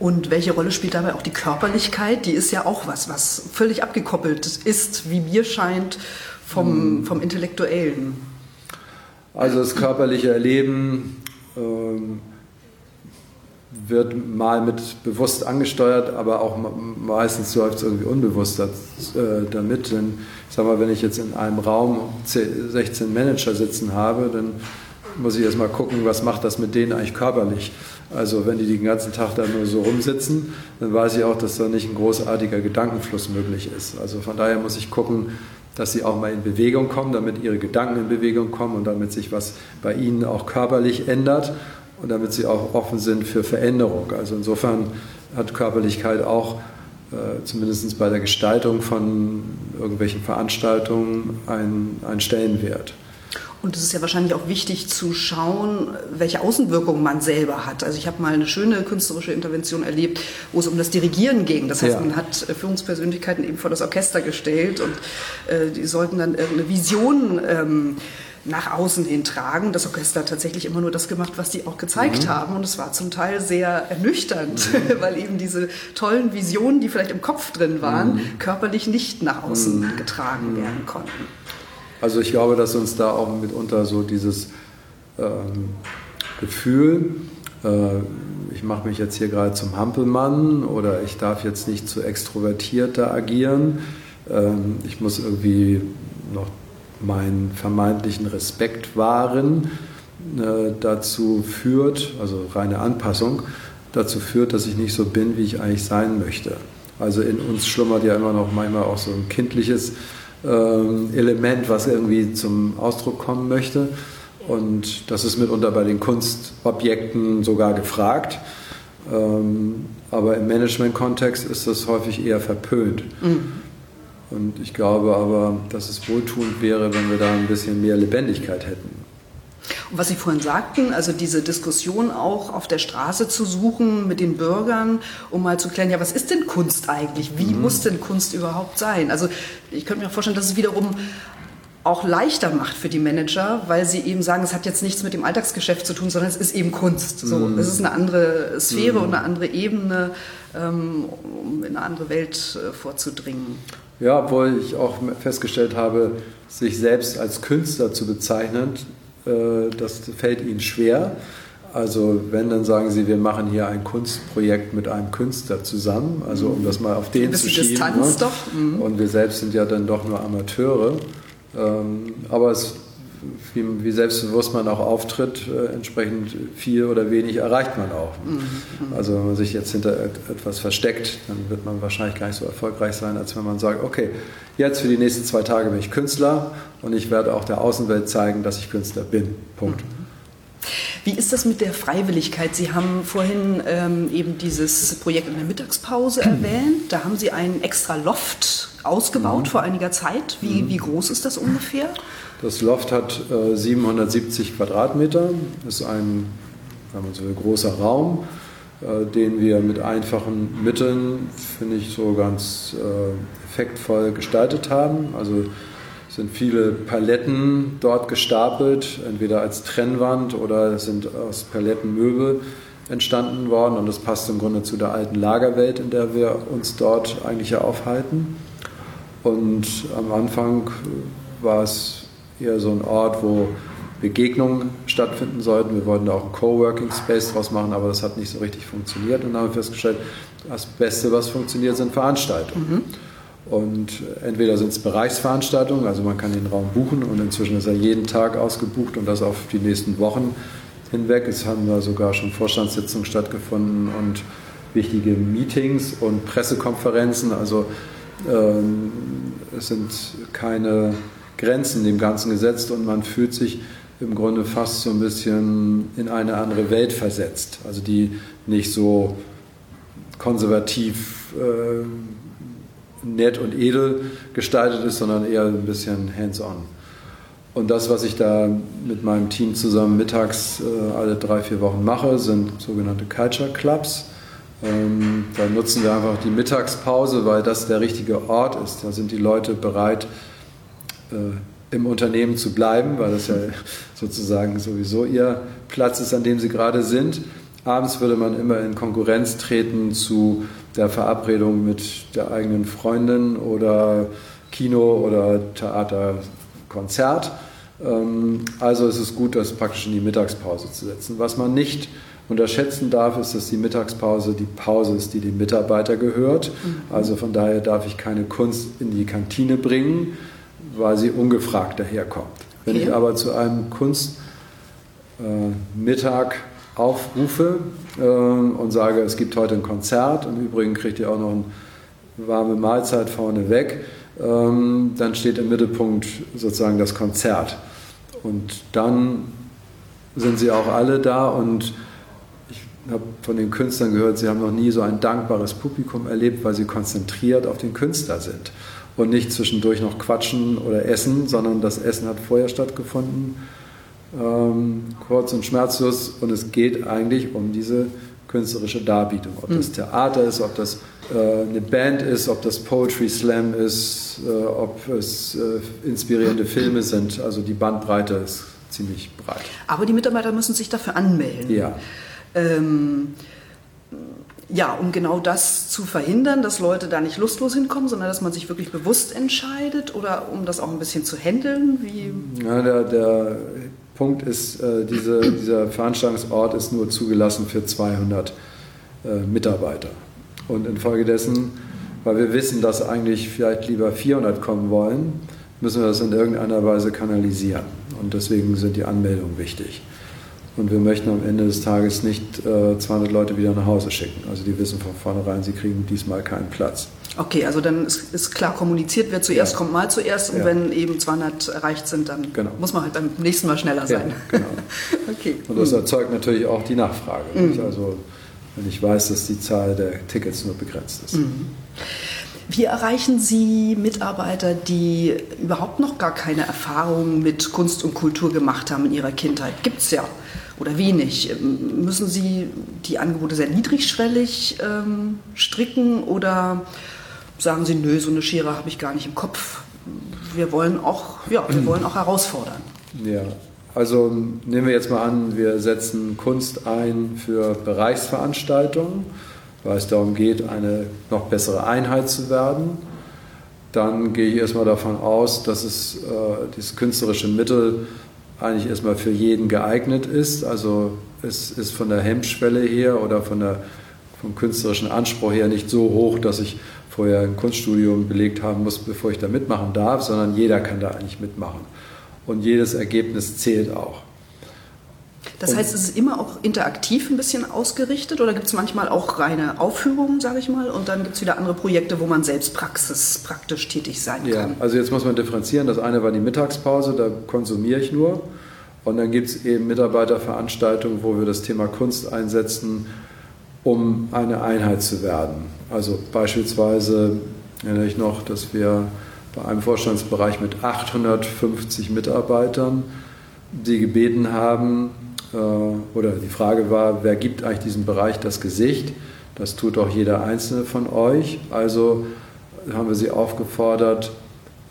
Speaker 2: Und welche Rolle spielt dabei auch die Körperlichkeit? Die ist ja auch was, was völlig abgekoppelt ist, wie mir scheint, vom, hm. vom Intellektuellen.
Speaker 3: Also das körperliche Erleben ähm, wird mal mit bewusst angesteuert, aber auch meistens läuft es irgendwie unbewusst äh, damit. Denn ich sag mal, wenn ich jetzt in einem Raum 16 Manager sitzen habe, dann muss ich erstmal gucken, was macht das mit denen eigentlich körperlich. Also wenn die den ganzen Tag da nur so rumsitzen, dann weiß ich auch, dass da nicht ein großartiger Gedankenfluss möglich ist. Also von daher muss ich gucken, dass sie auch mal in Bewegung kommen, damit ihre Gedanken in Bewegung kommen und damit sich was bei ihnen auch körperlich ändert und damit sie auch offen sind für Veränderung. Also insofern hat Körperlichkeit auch äh, zumindest bei der Gestaltung von irgendwelchen Veranstaltungen einen, einen Stellenwert.
Speaker 2: Und es ist ja wahrscheinlich auch wichtig zu schauen, welche Außenwirkungen man selber hat. Also ich habe mal eine schöne künstlerische Intervention erlebt, wo es um das Dirigieren ging. Das heißt, ja. man hat äh, Führungspersönlichkeiten eben vor das Orchester gestellt und äh, die sollten dann irgendeine Vision ähm, nach außen hin tragen. Das Orchester hat tatsächlich immer nur das gemacht, was die auch gezeigt mhm. haben. Und es war zum Teil sehr ernüchternd, mhm. weil eben diese tollen Visionen, die vielleicht im Kopf drin waren, mhm. körperlich nicht nach außen mhm. getragen mhm. werden konnten.
Speaker 3: Also ich glaube, dass uns da auch mitunter so dieses ähm, Gefühl, äh, ich mache mich jetzt hier gerade zum Hampelmann oder ich darf jetzt nicht zu extrovertiert da agieren, ähm, ich muss irgendwie noch meinen vermeintlichen Respekt wahren, äh, dazu führt, also reine Anpassung, dazu führt, dass ich nicht so bin, wie ich eigentlich sein möchte. Also in uns schlummert ja immer noch manchmal auch so ein kindliches ähm, Element, was irgendwie zum Ausdruck kommen möchte. Und das ist mitunter bei den Kunstobjekten sogar gefragt. Ähm, aber im Management-Kontext ist das häufig eher verpönt. Mhm. Und ich glaube aber, dass es wohltuend wäre, wenn wir da ein bisschen mehr Lebendigkeit hätten.
Speaker 2: Und was Sie vorhin sagten, also diese Diskussion auch auf der Straße zu suchen mit den Bürgern, um mal zu klären, ja, was ist denn Kunst eigentlich? Wie mhm. muss denn Kunst überhaupt sein? Also ich könnte mir vorstellen, dass es wiederum auch leichter macht für die Manager, weil sie eben sagen, es hat jetzt nichts mit dem Alltagsgeschäft zu tun, sondern es ist eben Kunst. So, mm. Es ist eine andere Sphäre mm. und eine andere Ebene, ähm, um in eine andere Welt äh, vorzudringen.
Speaker 3: Ja, obwohl ich auch festgestellt habe, sich selbst als Künstler zu bezeichnen, äh, das fällt ihnen schwer. Also wenn, dann sagen sie, wir machen hier ein Kunstprojekt mit einem Künstler zusammen, also um das mal auf den zu schieben. Distanz
Speaker 2: ne? doch.
Speaker 3: Mhm. Und wir selbst sind ja dann doch nur Amateure. Ähm, aber es, wie, wie, selbstbewusst man auch auftritt, äh, entsprechend viel oder wenig erreicht man auch. Mhm. Also wenn man sich jetzt hinter etwas versteckt, dann wird man wahrscheinlich gar nicht so erfolgreich sein, als wenn man sagt, okay, jetzt für die nächsten zwei Tage bin ich Künstler und ich werde auch der Außenwelt zeigen, dass ich Künstler bin. Punkt. Mhm.
Speaker 2: Wie ist das mit der Freiwilligkeit? Sie haben vorhin ähm, eben dieses Projekt in der Mittagspause erwähnt. Da haben Sie einen extra Loft ausgebaut mhm. vor einiger Zeit. Wie, mhm. wie groß ist das ungefähr?
Speaker 3: Das Loft hat äh, 770 Quadratmeter. Ist ein wenn man so will, großer Raum, äh, den wir mit einfachen Mitteln, finde ich, so ganz äh, effektvoll gestaltet haben. Also sind viele Paletten dort gestapelt, entweder als Trennwand oder sind aus Paletten Möbel entstanden worden und das passt im Grunde zu der alten Lagerwelt, in der wir uns dort eigentlich aufhalten. Und am Anfang war es eher so ein Ort, wo Begegnungen stattfinden sollten. Wir wollten da auch einen Coworking Space draus machen, aber das hat nicht so richtig funktioniert und haben wir festgestellt, das Beste, was funktioniert, sind Veranstaltungen. Mhm. Und entweder sind es Bereichsveranstaltungen, also man kann den Raum buchen und inzwischen ist er jeden Tag ausgebucht und das auf die nächsten Wochen hinweg. Es haben da sogar schon Vorstandssitzungen stattgefunden und wichtige Meetings und Pressekonferenzen. Also ähm, es sind keine Grenzen dem Ganzen gesetzt und man fühlt sich im Grunde fast so ein bisschen in eine andere Welt versetzt. Also die nicht so konservativ äh, nett und edel gestaltet ist, sondern eher ein bisschen hands-on. Und das, was ich da mit meinem Team zusammen mittags äh, alle drei, vier Wochen mache, sind sogenannte Culture Clubs. Ähm, da nutzen wir einfach die Mittagspause, weil das der richtige Ort ist. Da sind die Leute bereit, im Unternehmen zu bleiben, weil das ja sozusagen sowieso ihr Platz ist, an dem sie gerade sind. Abends würde man immer in Konkurrenz treten zu der Verabredung mit der eigenen Freundin oder Kino oder Theater, Konzert. Ähm, also ist es gut, das praktisch in die Mittagspause zu setzen. Was man nicht unterschätzen darf, ist, dass die Mittagspause die Pause ist, die dem Mitarbeiter gehört. Mhm. Also von daher darf ich keine Kunst in die Kantine bringen, weil sie ungefragt daherkommt. Wenn okay. ich aber zu einem Kunst äh, aufrufe äh, und sage, es gibt heute ein Konzert im Übrigen kriegt ihr auch noch eine warme Mahlzeit vorne weg, ähm, dann steht im Mittelpunkt sozusagen das Konzert. Und dann sind sie auch alle da und ich habe von den Künstlern gehört, sie haben noch nie so ein dankbares Publikum erlebt, weil sie konzentriert auf den Künstler sind und nicht zwischendurch noch quatschen oder essen, sondern das Essen hat vorher stattgefunden, ähm, kurz und schmerzlos und es geht eigentlich um diese künstlerische Darbietung. Ob das hm. Theater ist, ob das äh, eine Band ist, ob das Poetry Slam ist, äh, ob es äh, inspirierende Filme sind. Also die Bandbreite ist ziemlich breit.
Speaker 2: Aber die Mitarbeiter müssen sich dafür anmelden.
Speaker 3: Ja.
Speaker 2: Ähm, ja, um genau das zu verhindern, dass Leute da nicht lustlos hinkommen, sondern dass man sich wirklich bewusst entscheidet oder um das auch ein bisschen zu handeln? Wie?
Speaker 3: Ja, der, der Punkt ist, äh, diese, dieser Veranstaltungsort ist nur zugelassen für 200 äh, Mitarbeiter. Und infolgedessen, weil wir wissen, dass eigentlich vielleicht lieber 400 kommen wollen, müssen wir das in irgendeiner Weise kanalisieren. Und deswegen sind die Anmeldungen wichtig. Und wir möchten am Ende des Tages nicht äh, 200 Leute wieder nach Hause schicken. Also die wissen von vornherein, sie kriegen diesmal keinen Platz.
Speaker 2: Okay, also dann ist, ist klar kommuniziert, wer zuerst ja. kommt, mal zuerst. Und ja. wenn eben 200 erreicht sind, dann genau. muss man halt beim nächsten Mal schneller sein.
Speaker 3: Ja, genau. okay. Und das hm. erzeugt natürlich auch die Nachfrage. Mhm. Also wenn ich weiß, dass die Zahl der Tickets nur begrenzt ist. Mhm.
Speaker 2: Wie erreichen Sie Mitarbeiter, die überhaupt noch gar keine Erfahrung mit Kunst und Kultur gemacht haben in ihrer Kindheit? Gibt es ja oder wenig. Müssen Sie die Angebote sehr niedrigschwellig ähm, stricken oder sagen Sie, nö, so eine Schere habe ich gar nicht im Kopf? Wir wollen auch, ja, wir wollen auch herausfordern.
Speaker 3: Ja, also nehmen wir jetzt mal an, wir setzen Kunst ein für Bereichsveranstaltungen, weil es darum geht, eine noch bessere Einheit zu werden. Dann gehe ich erstmal davon aus, dass es äh, dieses künstlerische Mittel eigentlich erstmal für jeden geeignet ist. Also es ist von der Hemmschwelle her oder von der, vom künstlerischen Anspruch her nicht so hoch, dass ich vorher ein Kunststudium belegt haben muss, bevor ich da mitmachen darf, sondern jeder kann da eigentlich mitmachen. Und jedes Ergebnis zählt auch.
Speaker 2: Das heißt, es ist immer auch interaktiv ein bisschen ausgerichtet oder gibt es manchmal auch reine Aufführungen, sage ich mal, und dann gibt es wieder andere Projekte, wo man selbst Praxis, praktisch tätig sein kann?
Speaker 3: Ja, also jetzt muss man differenzieren. Das eine war die Mittagspause, da konsumiere ich nur. Und dann gibt es eben Mitarbeiterveranstaltungen, wo wir das Thema Kunst einsetzen, um eine Einheit zu werden. Also beispielsweise erinnere ich noch, dass wir bei einem Vorstandsbereich mit 850 Mitarbeitern, die gebeten haben, oder die Frage war, wer gibt eigentlich diesem Bereich das Gesicht? Das tut auch jeder einzelne von euch. Also haben wir sie aufgefordert,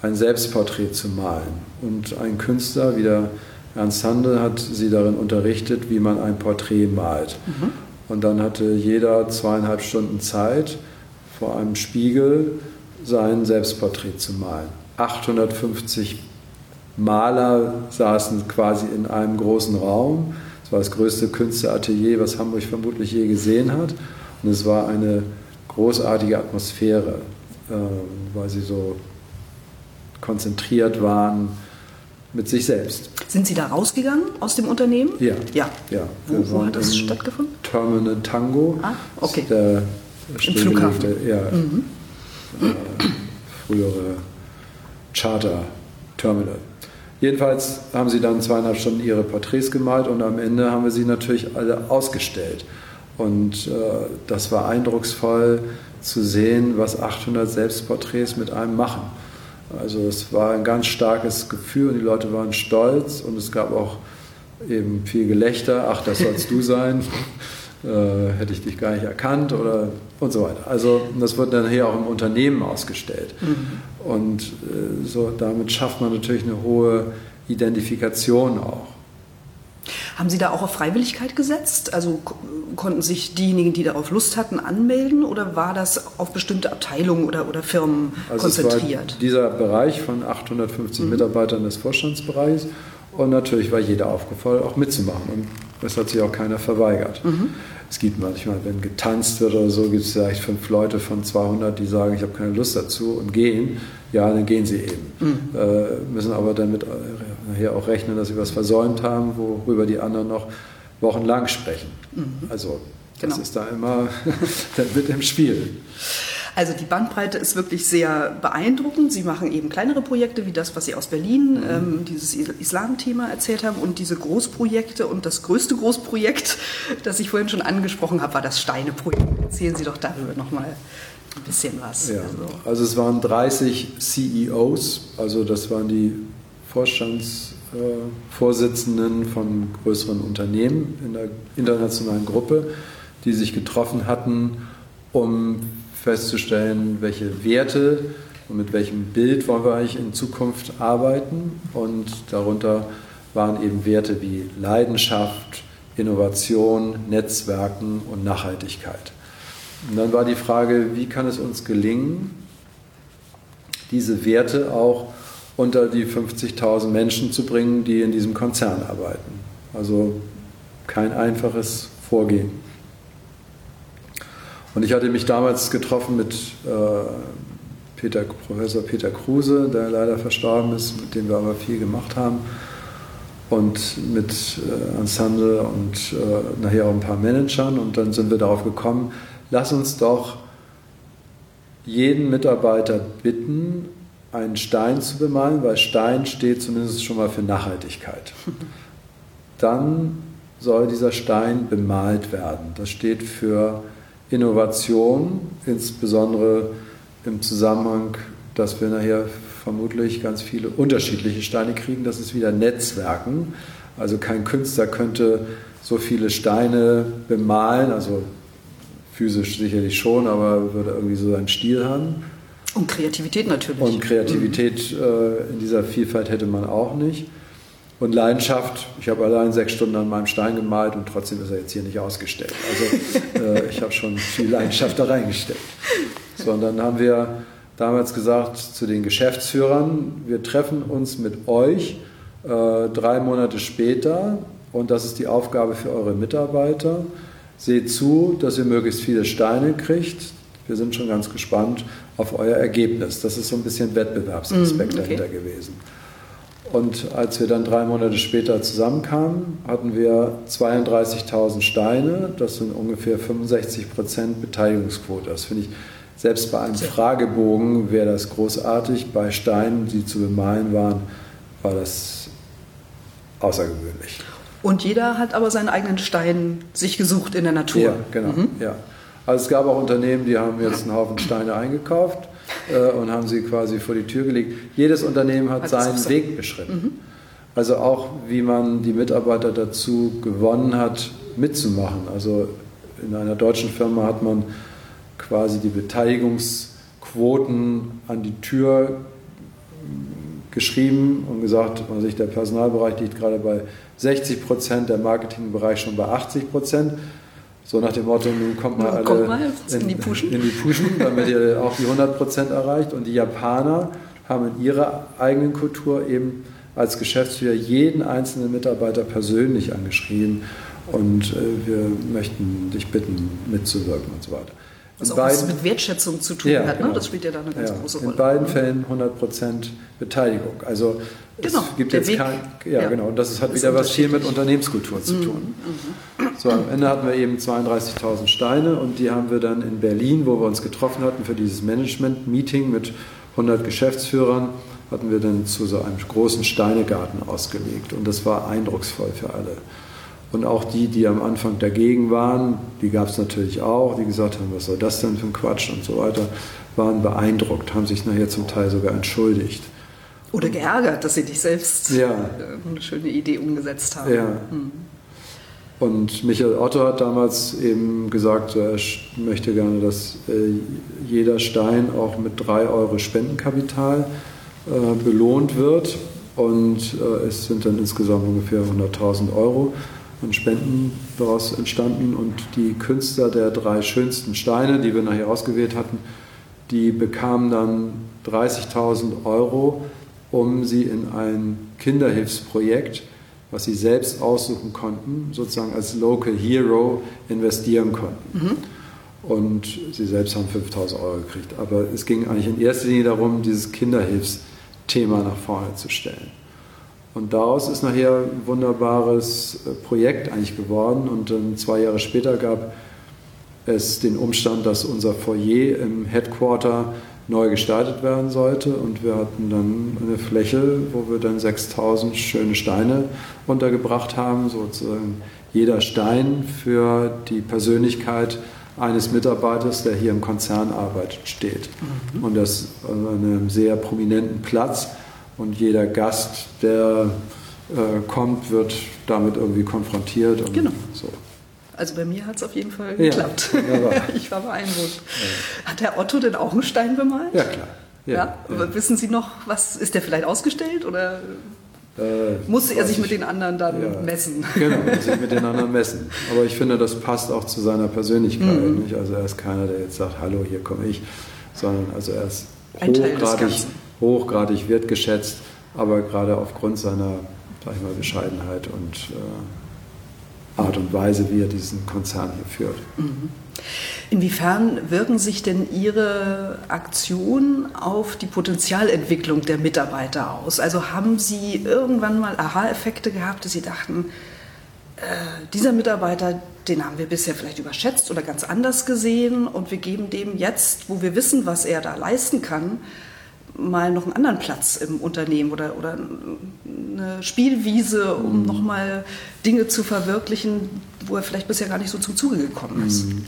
Speaker 3: ein Selbstporträt zu malen. Und ein Künstler, wie der Ernst Handel, hat sie darin unterrichtet, wie man ein Porträt malt. Mhm. Und dann hatte jeder zweieinhalb Stunden Zeit, vor einem Spiegel sein Selbstporträt zu malen. 850 Maler saßen quasi in einem großen Raum. Es war das größte Künstleratelier, was Hamburg vermutlich je gesehen hat. Und es war eine großartige Atmosphäre, ähm, weil sie so konzentriert waren mit sich selbst.
Speaker 2: Sind Sie da rausgegangen aus dem Unternehmen?
Speaker 3: Ja.
Speaker 2: Ja.
Speaker 3: ja.
Speaker 2: Wo, wo hat das stattgefunden?
Speaker 3: Terminal Tango.
Speaker 2: Ah, okay.
Speaker 3: Der
Speaker 2: Im Flughafen.
Speaker 3: Ja, mhm. äh, frühere Charter Terminal. Jedenfalls haben sie dann zweieinhalb Stunden ihre Porträts gemalt und am Ende haben wir sie natürlich alle ausgestellt. Und äh, das war eindrucksvoll zu sehen, was 800 Selbstporträts mit einem machen. Also es war ein ganz starkes Gefühl und die Leute waren stolz und es gab auch eben viel Gelächter. Ach, das sollst du sein. Äh, hätte ich dich gar nicht erkannt oder und so weiter. Also das wird dann hier auch im Unternehmen ausgestellt. Mhm. Und äh, so, damit schafft man natürlich eine hohe Identifikation auch.
Speaker 2: Haben Sie da auch auf Freiwilligkeit gesetzt? Also konnten sich diejenigen, die darauf Lust hatten, anmelden oder war das auf bestimmte Abteilungen oder, oder Firmen also konzentriert?
Speaker 3: dieser Bereich von 850 mhm. Mitarbeitern des Vorstandsbereichs und natürlich war jeder aufgefordert, auch mitzumachen. Und Es hat sich auch keiner verweigert. Mhm. Es gibt manchmal, wenn getanzt wird oder so, gibt es vielleicht fünf Leute von 200, die sagen, ich habe keine Lust dazu und gehen. Ja, dann gehen sie eben. Mhm. Äh, müssen aber damit äh, nachher auch rechnen, dass sie was versäumt haben, worüber die anderen noch wochenlang sprechen. Mhm. Also das genau. ist da immer mit im Spiel.
Speaker 2: Also die Bandbreite ist wirklich sehr beeindruckend. Sie machen eben kleinere Projekte wie das, was Sie aus Berlin, mhm. ähm, dieses Islam-Thema erzählt haben und diese Großprojekte. Und das größte Großprojekt, das ich vorhin schon angesprochen habe, war das Steine-Projekt. Erzählen Sie doch darüber nochmal ein bisschen was.
Speaker 3: Ja. Also. also es waren 30 CEOs, also das waren die Vorstandsvorsitzenden äh, von größeren Unternehmen in der internationalen Gruppe, die sich getroffen hatten, um festzustellen, welche Werte und mit welchem Bild wollen wir eigentlich in Zukunft arbeiten. Und darunter waren eben Werte wie Leidenschaft, Innovation, Netzwerken und Nachhaltigkeit. Und dann war die Frage, wie kann es uns gelingen, diese Werte auch unter die 50.000 Menschen zu bringen, die in diesem Konzern arbeiten. Also kein einfaches Vorgehen. Und ich hatte mich damals getroffen mit äh, Peter, Professor Peter Kruse, der leider verstorben ist, mit dem wir aber viel gemacht haben. Und mit äh, Ensemble und äh, nachher auch ein paar Managern. Und dann sind wir darauf gekommen, lass uns doch jeden Mitarbeiter bitten, einen Stein zu bemalen, weil Stein steht zumindest schon mal für Nachhaltigkeit. Dann soll dieser Stein bemalt werden. Das steht für Innovation, insbesondere im Zusammenhang, dass wir nachher vermutlich ganz viele unterschiedliche Steine kriegen. Das ist wieder Netzwerken. Also kein Künstler könnte so viele Steine bemalen, also physisch sicherlich schon, aber würde irgendwie so seinen Stil haben.
Speaker 2: Und Kreativität natürlich.
Speaker 3: Und Kreativität mhm. äh, in dieser Vielfalt hätte man auch nicht. Und Leidenschaft, ich habe allein sechs Stunden an meinem Stein gemalt und trotzdem ist er jetzt hier nicht ausgestellt. Also äh, ich habe schon viel Leidenschaft da reingesteckt. So, und dann haben wir damals gesagt zu den Geschäftsführern, wir treffen uns mit euch äh, drei Monate später und das ist die Aufgabe für eure Mitarbeiter. Seht zu, dass ihr möglichst viele Steine kriegt. Wir sind schon ganz gespannt auf euer Ergebnis. Das ist so ein bisschen Wettbewerbsaspekt mm, okay. dahinter gewesen. Und als wir dann drei Monate später zusammenkamen, hatten wir 32.000 Steine. Das sind ungefähr 65 Prozent Beteiligungsquote. Das finde ich, selbst bei einem Fragebogen wäre das großartig. Bei Steinen, die zu bemalen waren, war das außergewöhnlich.
Speaker 2: Und jeder hat aber seinen eigenen Stein sich gesucht in der Natur.
Speaker 3: Ja, genau. Mhm. Ja. Also es gab auch Unternehmen, die haben jetzt einen Haufen Steine eingekauft äh, und haben sie quasi vor die Tür gelegt. Jedes Unternehmen hat, hat seinen so. Weg beschritten. Mhm. Also auch, wie man die Mitarbeiter dazu gewonnen hat, mitzumachen. Also in einer deutschen Firma hat man quasi die Beteiligungsquoten an die Tür geschrieben und gesagt, also der Personalbereich liegt gerade bei 60 Prozent, der Marketingbereich schon bei 80 Prozent. So nach dem Motto, nun kommt mal alle kommt mal in, in, die Puschen, in die Puschen damit ihr auch die 100% erreicht. Und die Japaner haben in ihrer eigenen Kultur eben als Geschäftsführer jeden einzelnen Mitarbeiter persönlich angeschrieben und äh, wir möchten dich bitten, mitzuwirken und so weiter.
Speaker 2: Was auch beiden, was mit Wertschätzung zu tun ja, hat, ne? genau. das spielt ja da eine ganz ja, große Rolle.
Speaker 3: In beiden Fällen 100% Beteiligung. Also genau, es gibt jetzt Weg, kein, ja, ja, genau, und das hat wieder was viel mit Unternehmenskultur zu mhm, tun. Mhm. So, am Ende hatten wir eben 32.000 Steine und die haben wir dann in Berlin, wo wir uns getroffen hatten für dieses Management-Meeting mit 100 Geschäftsführern, hatten wir dann zu so einem großen Steinegarten ausgelegt und das war eindrucksvoll für alle. Und auch die, die am Anfang dagegen waren, die gab es natürlich auch, die gesagt haben, was soll das denn für ein Quatsch und so weiter, waren beeindruckt, haben sich nachher zum Teil sogar entschuldigt.
Speaker 2: Oder geärgert, dass sie nicht selbst ja. Äh, eine schöne Idee umgesetzt haben.
Speaker 3: Ja. Hm. Und Michael Otto hat damals eben gesagt, er möchte gerne, dass äh, jeder Stein auch mit 3 Euro Spendenkapital äh, belohnt wird. Und es sind dann insgesamt ungefähr 100.000 Euro an Spenden daraus entstanden und die Künstler der drei schönsten Steine, die wir nachher ausgewählt hatten, die bekamen dann 30.000 Euro, um sie in ein Kinderhilfsprojekt was sie selbst aussuchen konnten, sozusagen als Local Hero investieren konnten. Mhm. Und sie selbst haben 5000 Euro gekriegt. Aber es ging eigentlich in erster Linie darum, dieses Kinderhilfsthema nach vorne zu stellen. Und daraus ist nachher ein wunderbares äh, Projekt eigentlich geworden. Und dann zwei Jahre später gab es den Umstand, dass unser Foyer im Headquarter neu gestaltet werden sollte. Und wir hatten dann eine Fläche, wo wir dann 6000 schöne Steine untergebracht haben, sozusagen jeder Stein für die Persönlichkeit eines Mitarbeiters, der hier im Konzern arbeitet, steht. Mhm. Und das an einem sehr prominenten Platz. Und jeder Gast, der äh, kommt, wird damit irgendwie konfrontiert.
Speaker 2: genau. So. Also bei mir hat es auf jeden Fall geklappt. Ja, ich war beeindruckt. Ja. Hat Herr Otto denn auch einen Stein bemalt?
Speaker 3: Ja, klar.
Speaker 2: Ja. Wissen Sie noch, was ist der vielleicht ausgestellt oder äh, musste er sich mit den anderen dann messen?
Speaker 3: Genau, sich mit den anderen messen. Aber ich finde, das passt auch zu seiner Persönlichkeit. Mhm. Also er ist keiner, der jetzt sagt, hallo, hier komme ich, sondern also er ist hochgradig, hochgradig wertgeschätzt, aber gerade aufgrund seiner ich mal, Bescheidenheit und äh, Art und Weise, wie er diesen Konzern hier führt. Mhm.
Speaker 2: Inwiefern wirken sich denn Ihre Aktionen auf die Potenzialentwicklung der Mitarbeiter aus? Also haben Sie irgendwann mal Aha-Effekte gehabt, dass Sie dachten, äh, dieser Mitarbeiter, den haben wir bisher vielleicht überschätzt oder ganz anders gesehen und wir geben dem jetzt, wo wir wissen, was er da leisten kann, mal noch einen anderen Platz im Unternehmen oder, oder eine Spielwiese, um mhm. nochmal Dinge zu verwirklichen, wo er vielleicht bisher gar nicht so zum Zuge gekommen ist. Mhm.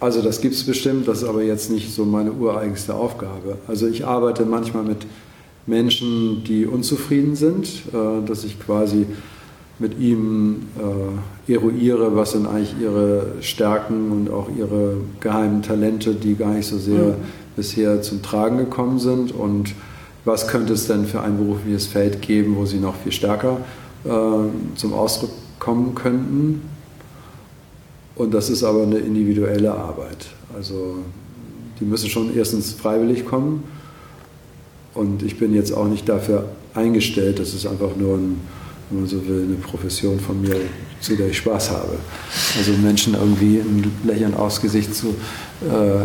Speaker 3: Also das gibt es bestimmt, das ist aber jetzt nicht so meine ureigenste Aufgabe. Also ich arbeite manchmal mit Menschen, die unzufrieden sind, äh, dass ich quasi mit ihm äh, eruiere, was sind eigentlich ihre Stärken und auch ihre geheimen Talente, die gar nicht so sehr mhm bisher zum Tragen gekommen sind und was könnte es denn für ein berufliches Feld geben, wo sie noch viel stärker äh, zum Ausdruck kommen könnten. Und das ist aber eine individuelle Arbeit. Also die müssen schon erstens freiwillig kommen und ich bin jetzt auch nicht dafür eingestellt, das ist einfach nur ein, wenn man so will, eine Profession von mir, zu der ich Spaß habe. Also Menschen irgendwie ein Lächeln aufs Gesicht zu äh,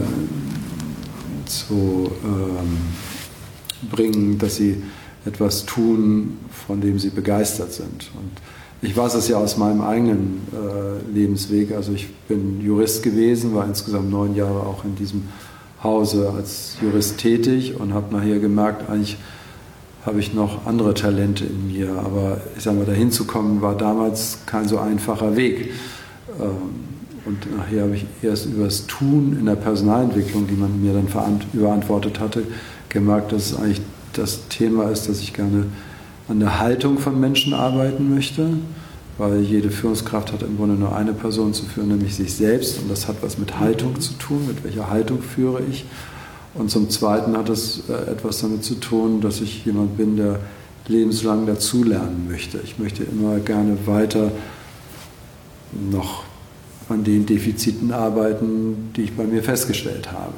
Speaker 3: zu ähm, bringen, dass sie etwas tun, von dem sie begeistert sind. Und ich weiß es ja aus meinem eigenen äh, Lebensweg. Also ich bin Jurist gewesen, war insgesamt neun Jahre auch in diesem Hause als Jurist tätig und habe nachher gemerkt, eigentlich habe ich noch andere Talente in mir. Aber ich sage mal, dahin zu kommen war damals kein so einfacher Weg. Ähm, und nachher habe ich erst über das Tun in der Personalentwicklung, die man mir dann überantwortet hatte, gemerkt, dass es eigentlich das Thema ist, dass ich gerne an der Haltung von Menschen arbeiten möchte, weil jede Führungskraft hat im Grunde nur eine Person zu führen, nämlich sich selbst. Und das hat was mit Haltung zu tun, mit welcher Haltung führe ich. Und zum Zweiten hat es äh, etwas damit zu tun, dass ich jemand bin, der lebenslang dazulernen möchte. Ich möchte immer gerne weiter noch an den Defiziten arbeiten, die ich bei mir festgestellt habe.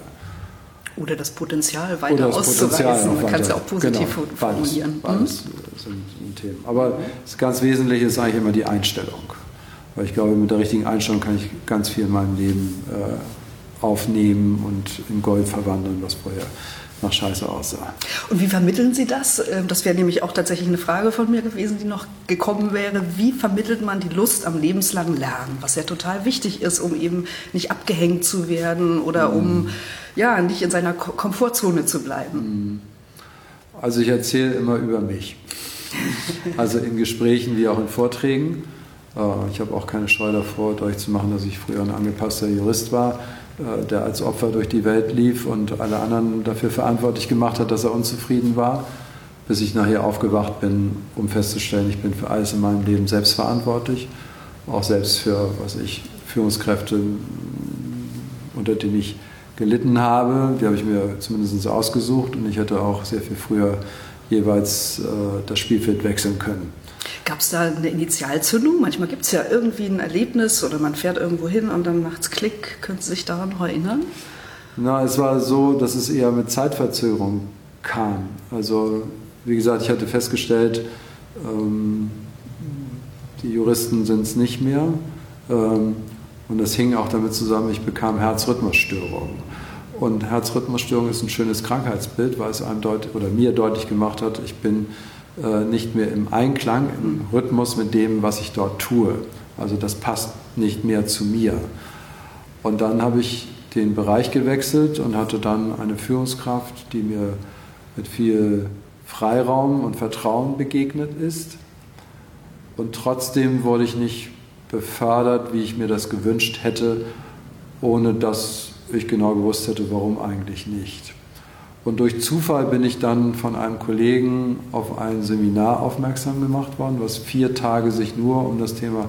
Speaker 2: Oder das Potenzial weiter Oder das auszuweisen. Man kann es ja auch positiv genau, formulieren.
Speaker 3: Beides, mhm. beides sind Themen. Aber das ganz Wesentliche ist eigentlich immer die Einstellung. Weil ich glaube, mit der richtigen Einstellung kann ich ganz viel in meinem Leben äh, aufnehmen und in Gold verwandeln, was vorher nach Scheiße aussah.
Speaker 2: Und wie vermitteln Sie das? Ähm, das wäre nämlich auch tatsächlich eine Frage von mir gewesen, die noch gekommen wäre. Wie vermittelt man die Lust am lebenslangen Lernen, was ja total wichtig ist, um eben nicht abgehängt zu werden oder um mhm. ja, nicht in seiner Komfortzone zu bleiben? Mhm.
Speaker 3: Also ich erzähle immer über mich. Also in Gesprächen wie auch in Vorträgen. Äh, ich habe auch keine Scheu davor, deutlich zu machen, dass ich früher ein angepasster Jurist war der als Opfer durch die Welt lief und alle anderen dafür verantwortlich gemacht hat, dass er unzufrieden war, bis ich nachher aufgewacht bin, um festzustellen, ich bin für alles in meinem Leben selbst verantwortlich, auch selbst für, was ich, Führungskräfte, unter denen ich gelitten habe, die habe ich mir zumindest ausgesucht und ich hätte auch sehr viel früher jeweils äh, das Spielfeld wechseln können.
Speaker 2: Gab es da eine Initialzündung? Manchmal gibt es ja irgendwie ein Erlebnis oder man fährt irgendwo hin und dann macht es Klick. Können Sie sich daran noch erinnern?
Speaker 3: Na, es war so, dass es eher mit Zeitverzögerung kam. Also, wie gesagt, ich hatte festgestellt, ähm, die Juristen sind es nicht mehr. Ähm, und das hing auch damit zusammen, ich bekam Herzrhythmusstörungen. Und Herzrhythmusstörung ist ein schönes Krankheitsbild, weil es einem deut oder mir deutlich gemacht hat, ich bin äh, nicht mehr im Einklang, im Rhythmus mit dem, was ich dort tue. Also das passt nicht mehr zu mir. Und dann habe ich den Bereich gewechselt und hatte dann eine Führungskraft, die mir mit viel Freiraum und Vertrauen begegnet ist. Und trotzdem wurde ich nicht befördert, wie ich mir das gewünscht hätte, ohne dass ich genau gewusst hätte, warum eigentlich nicht. Und durch Zufall bin ich dann von einem Kollegen auf ein Seminar aufmerksam gemacht worden, was vier Tage sich nur um das Thema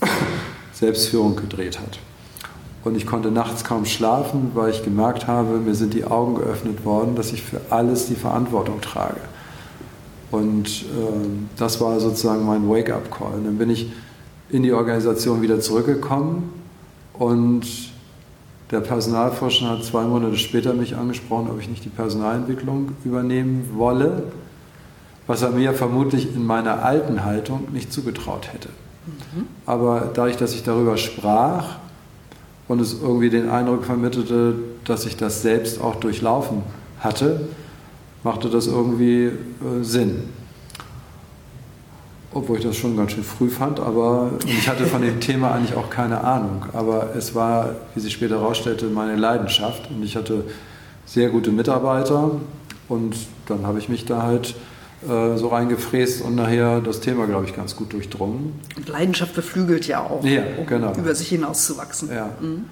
Speaker 3: Selbstführung gedreht hat. Und ich konnte nachts kaum schlafen, weil ich gemerkt habe, mir sind die Augen geöffnet worden, dass ich für alles die Verantwortung trage. Und äh, das war sozusagen mein Wake-up-Call. Dann bin ich in die Organisation wieder zurückgekommen und der Personalforscher hat zwei Monate später mich angesprochen, ob ich nicht die Personalentwicklung übernehmen wolle, was er mir vermutlich in meiner alten Haltung nicht zugetraut hätte. Mhm. Aber dadurch, dass ich darüber sprach und es irgendwie den Eindruck vermittelte, dass ich das selbst auch durchlaufen hatte, machte das irgendwie äh, Sinn. Obwohl ich das schon ganz schön früh fand, aber ich hatte von dem Thema eigentlich auch keine Ahnung. Aber es war, wie sich später herausstellte, meine Leidenschaft und ich hatte sehr gute Mitarbeiter und dann habe ich mich da halt äh, so reingefräst und nachher das Thema, glaube ich, ganz gut durchdrungen.
Speaker 2: Und Leidenschaft beflügelt ja auch,
Speaker 3: ja, um genau.
Speaker 2: über sich hinauszuwachsen.
Speaker 3: Ja. Mhm.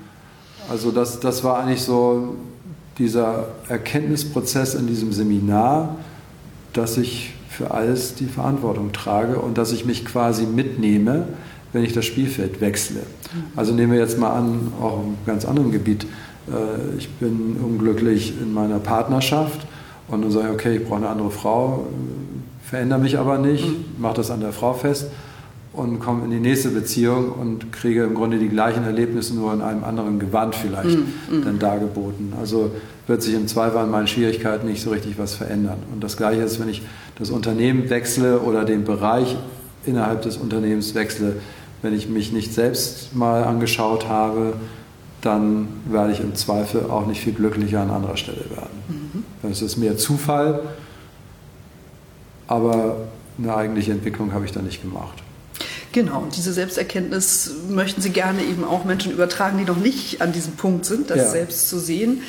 Speaker 3: Also das, das war eigentlich so dieser Erkenntnisprozess in diesem Seminar, dass ich für alles die Verantwortung trage und dass ich mich quasi mitnehme, wenn ich das Spielfeld wechsle. Also nehmen wir jetzt mal an, auch im ganz anderen Gebiet, äh, ich bin unglücklich in meiner Partnerschaft und dann sage ich, okay, ich brauche eine andere Frau, verändere mich aber nicht, mache das an der Frau fest und komme in die nächste Beziehung und kriege im Grunde die gleichen Erlebnisse nur in einem anderen Gewand vielleicht mm, mm. dann dargeboten. Also wird sich im Zweifel an meinen Schwierigkeiten nicht so richtig was verändern. Und das Gleiche ist, wenn ich das Unternehmen wechsle oder den Bereich innerhalb des Unternehmens wechsle, wenn ich mich nicht selbst mal angeschaut habe, dann werde ich im Zweifel auch nicht viel glücklicher an anderer Stelle werden. Mhm. Es ist mehr Zufall, aber eine eigentliche Entwicklung habe ich da nicht gemacht.
Speaker 2: Genau, und diese Selbsterkenntnis möchten Sie gerne eben auch Menschen übertragen, die noch nicht an diesem Punkt sind, das ja. selbst zu sehen.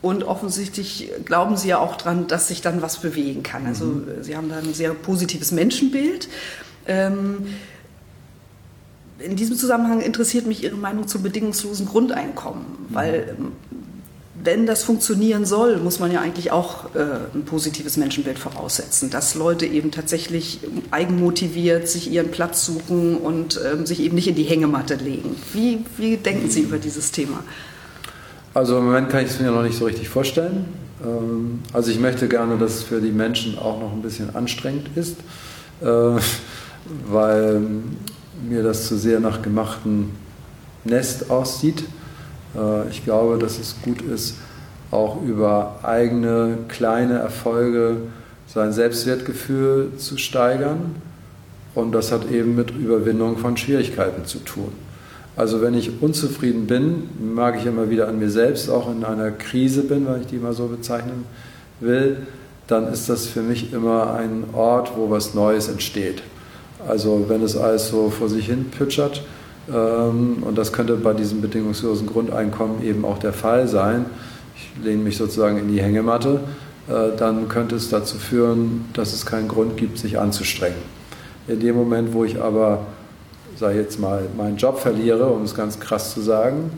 Speaker 2: Und offensichtlich glauben Sie ja auch daran, dass sich dann was bewegen kann. Also mhm. Sie haben da ein sehr positives Menschenbild. Ähm, in diesem Zusammenhang interessiert mich Ihre Meinung zum bedingungslosen Grundeinkommen, mhm. weil wenn das funktionieren soll, muss man ja eigentlich auch äh, ein positives Menschenbild voraussetzen, dass Leute eben tatsächlich eigenmotiviert sich ihren Platz suchen und ähm, sich eben nicht in die Hängematte legen. Wie, wie denken Sie über dieses Thema?
Speaker 3: Also im Moment kann ich es mir noch nicht so richtig vorstellen. Ähm, also ich möchte gerne, dass es für die Menschen auch noch ein bisschen anstrengend ist, äh, weil mir das zu sehr nach gemachtem Nest aussieht. Äh, ich glaube, dass es gut ist, auch über eigene kleine Erfolge sein Selbstwertgefühl zu steigern. Und das hat eben mit Überwindung von Schwierigkeiten zu tun. Also wenn ich unzufrieden bin, mag ich immer wieder an mir selbst, auch in einer Krise bin, wenn ich die mal so bezeichnen will, dann ist das für mich immer ein Ort, wo was Neues entsteht. Also wenn es alles so vor sich hin pütschert, ähm, und das könnte bei diesem bedingungslosen Grundeinkommen eben auch der Fall sein. Ich lehne mich sozusagen in die Hängematte. Äh, dann könnte es dazu führen, dass es keinen Grund gibt, sich anzustrengen. In dem Moment, wo ich aber, sage jetzt mal, meinen Job verliere, um es ganz krass zu sagen,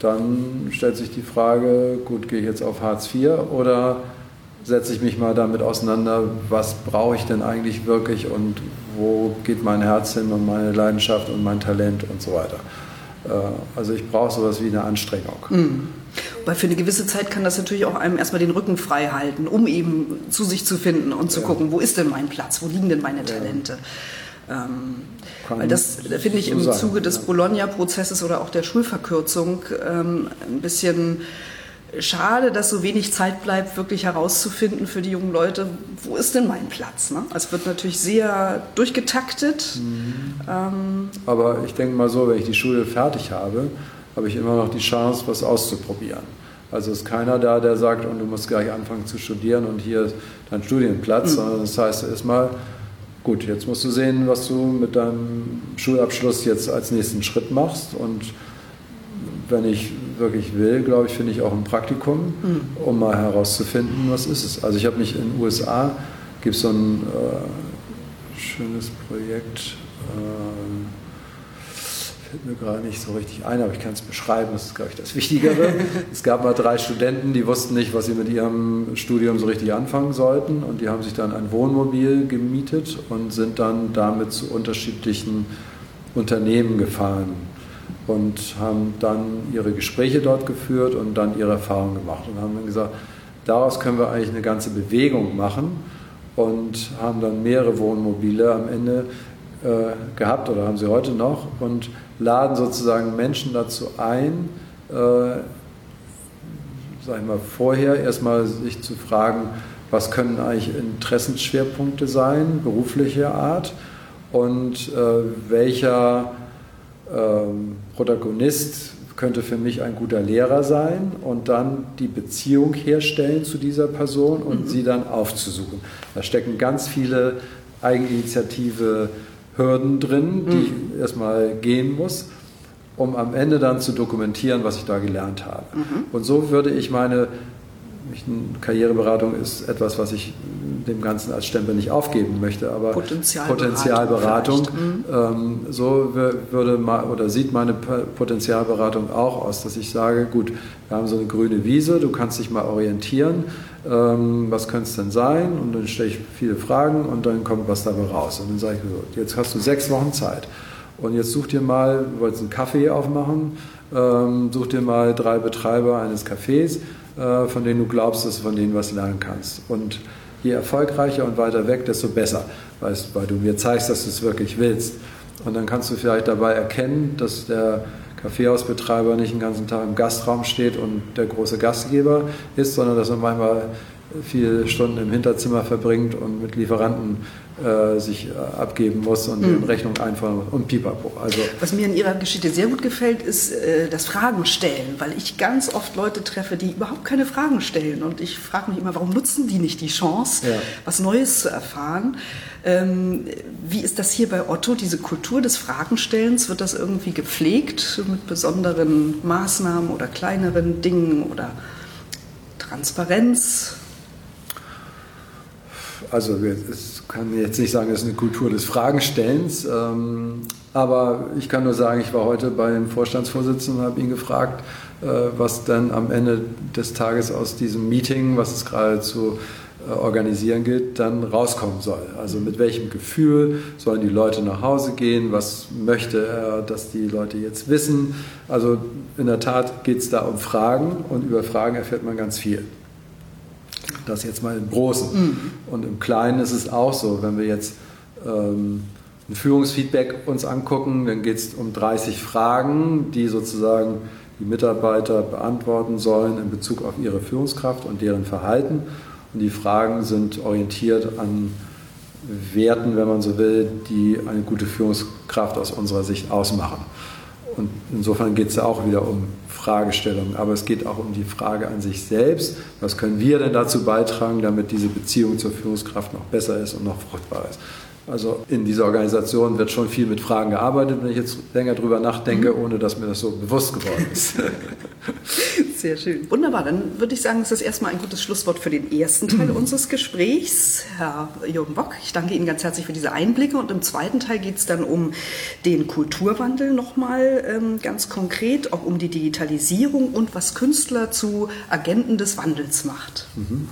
Speaker 3: dann stellt sich die Frage, gut, gehe ich jetzt auf Hartz IV oder setze ich mich mal damit auseinander, was brauche ich denn eigentlich wirklich und wo geht mein Herz hin und meine Leidenschaft und mein Talent und so weiter. Äh, also ich brauche sowas wie eine Anstrengung. Mhm.
Speaker 2: Weil für eine gewisse Zeit kann das natürlich auch einem erstmal den Rücken frei halten, um eben zu sich zu finden und zu ja. gucken, wo ist denn mein Platz, wo liegen denn meine Talente. Ja. Ähm, weil das finde ich so im Zuge des Bologna-Prozesses oder auch der Schulverkürzung ähm, ein bisschen schade, dass so wenig Zeit bleibt, wirklich herauszufinden für die jungen Leute, wo ist denn mein Platz? Ne? Also es wird natürlich sehr durchgetaktet. Mhm.
Speaker 3: Ähm Aber ich denke mal so, wenn ich die Schule fertig habe, habe ich immer noch die Chance, was auszuprobieren. Also ist keiner da, der sagt, und du musst gleich anfangen zu studieren und hier ist dein Studienplatz, mhm. sondern das heißt erstmal, gut, jetzt musst du sehen, was du mit deinem Schulabschluss jetzt als nächsten Schritt machst und wenn ich wirklich will, glaube ich, finde ich auch ein Praktikum, mhm. um mal herauszufinden, was ist es. Also ich habe mich in den USA, gibt es so ein äh, schönes Projekt, äh, fällt mir gerade nicht so richtig ein, aber ich kann es beschreiben, das ist, glaube ich, das Wichtigere. es gab mal drei Studenten, die wussten nicht, was sie mit ihrem Studium so richtig anfangen sollten und die haben sich dann ein Wohnmobil gemietet und sind dann damit zu unterschiedlichen Unternehmen gefahren und haben dann ihre Gespräche dort geführt und dann ihre Erfahrungen gemacht und haben dann gesagt, daraus können wir eigentlich eine ganze Bewegung machen und haben dann mehrere Wohnmobile am Ende äh, gehabt oder haben sie heute noch und laden sozusagen Menschen dazu ein, äh, sag ich mal, vorher erstmal sich zu fragen, was können eigentlich Interessensschwerpunkte sein, beruflicher Art und äh, welcher ähm, Protagonist könnte für mich ein guter Lehrer sein und dann die Beziehung herstellen zu dieser Person und mhm. sie dann aufzusuchen. Da stecken ganz viele Eigeninitiative Hürden drin, die mhm. ich erstmal gehen muss, um am Ende dann zu dokumentieren, was ich da gelernt habe. Mhm. Und so würde ich meine Karriereberatung ist etwas, was ich dem Ganzen als Stempel nicht aufgeben möchte, aber Potenzialberatung, Potenzialberatung mhm. ähm, so würde oder sieht meine Potenzialberatung auch aus, dass ich sage, gut, wir haben so eine grüne Wiese, du kannst dich mal orientieren, ähm, was könnte es denn sein? Und dann stelle ich viele Fragen und dann kommt was dabei raus. Und dann sage ich so, jetzt hast du sechs Wochen Zeit. Und jetzt such dir mal, du wolltest einen Kaffee aufmachen, ähm, such dir mal drei Betreiber eines Cafés, von denen du glaubst, dass du von denen was lernen kannst. Und je erfolgreicher und weiter weg, desto besser, weißt, weil du mir zeigst, dass du es wirklich willst. Und dann kannst du vielleicht dabei erkennen, dass der Kaffeehausbetreiber nicht den ganzen Tag im Gastraum steht und der große Gastgeber ist, sondern dass er manchmal viele Stunden im Hinterzimmer verbringt und mit Lieferanten äh, sich äh, abgeben muss und mhm. Rechnung einfahren muss und pipapo.
Speaker 2: Also Was mir in Ihrer Geschichte sehr gut gefällt, ist äh, das Fragen stellen, weil ich ganz oft Leute treffe, die überhaupt keine Fragen stellen und ich frage mich immer, warum nutzen die nicht die Chance, ja. was Neues zu erfahren? Ähm, wie ist das hier bei Otto, diese Kultur des Fragenstellens? Wird das irgendwie gepflegt mit besonderen Maßnahmen oder kleineren Dingen oder Transparenz?
Speaker 3: Also ich kann jetzt nicht sagen, es ist eine Kultur des Fragenstellens, ähm, aber ich kann nur sagen, ich war heute beim Vorstandsvorsitzenden und habe ihn gefragt, äh, was dann am Ende des Tages aus diesem Meeting, was es gerade zu äh, organisieren gilt, dann rauskommen soll. Also mit welchem Gefühl sollen die Leute nach Hause gehen, was möchte er, dass die Leute jetzt wissen. Also in der Tat geht es da um Fragen und über Fragen erfährt man ganz viel. Das jetzt mal im Großen. Mhm. Und im Kleinen ist es auch so, wenn wir jetzt ähm, ein Führungsfeedback uns angucken, dann geht es um 30 Fragen, die sozusagen die Mitarbeiter beantworten sollen in Bezug auf ihre Führungskraft und deren Verhalten. Und die Fragen sind orientiert an Werten, wenn man so will, die eine gute Führungskraft aus unserer Sicht ausmachen. Und insofern geht es auch wieder um Fragestellungen, aber es geht auch um die Frage an sich selbst. Was können wir denn dazu beitragen, damit diese Beziehung zur Führungskraft noch besser ist und noch fruchtbar ist? Also in dieser Organisation wird schon viel mit Fragen gearbeitet, wenn ich jetzt länger drüber nachdenke, mhm. ohne dass mir das so bewusst geworden ist.
Speaker 2: Sehr schön. Wunderbar, dann würde ich sagen, das ist erstmal ein gutes Schlusswort für den ersten Teil mhm. unseres Gesprächs. Herr Jürgen Bock, ich danke Ihnen ganz herzlich für diese Einblicke und im zweiten Teil geht es dann um den Kulturwandel nochmal ähm, ganz konkret, auch um die Digitalisierung und was Künstler zu Agenten des Wandels macht. Mhm.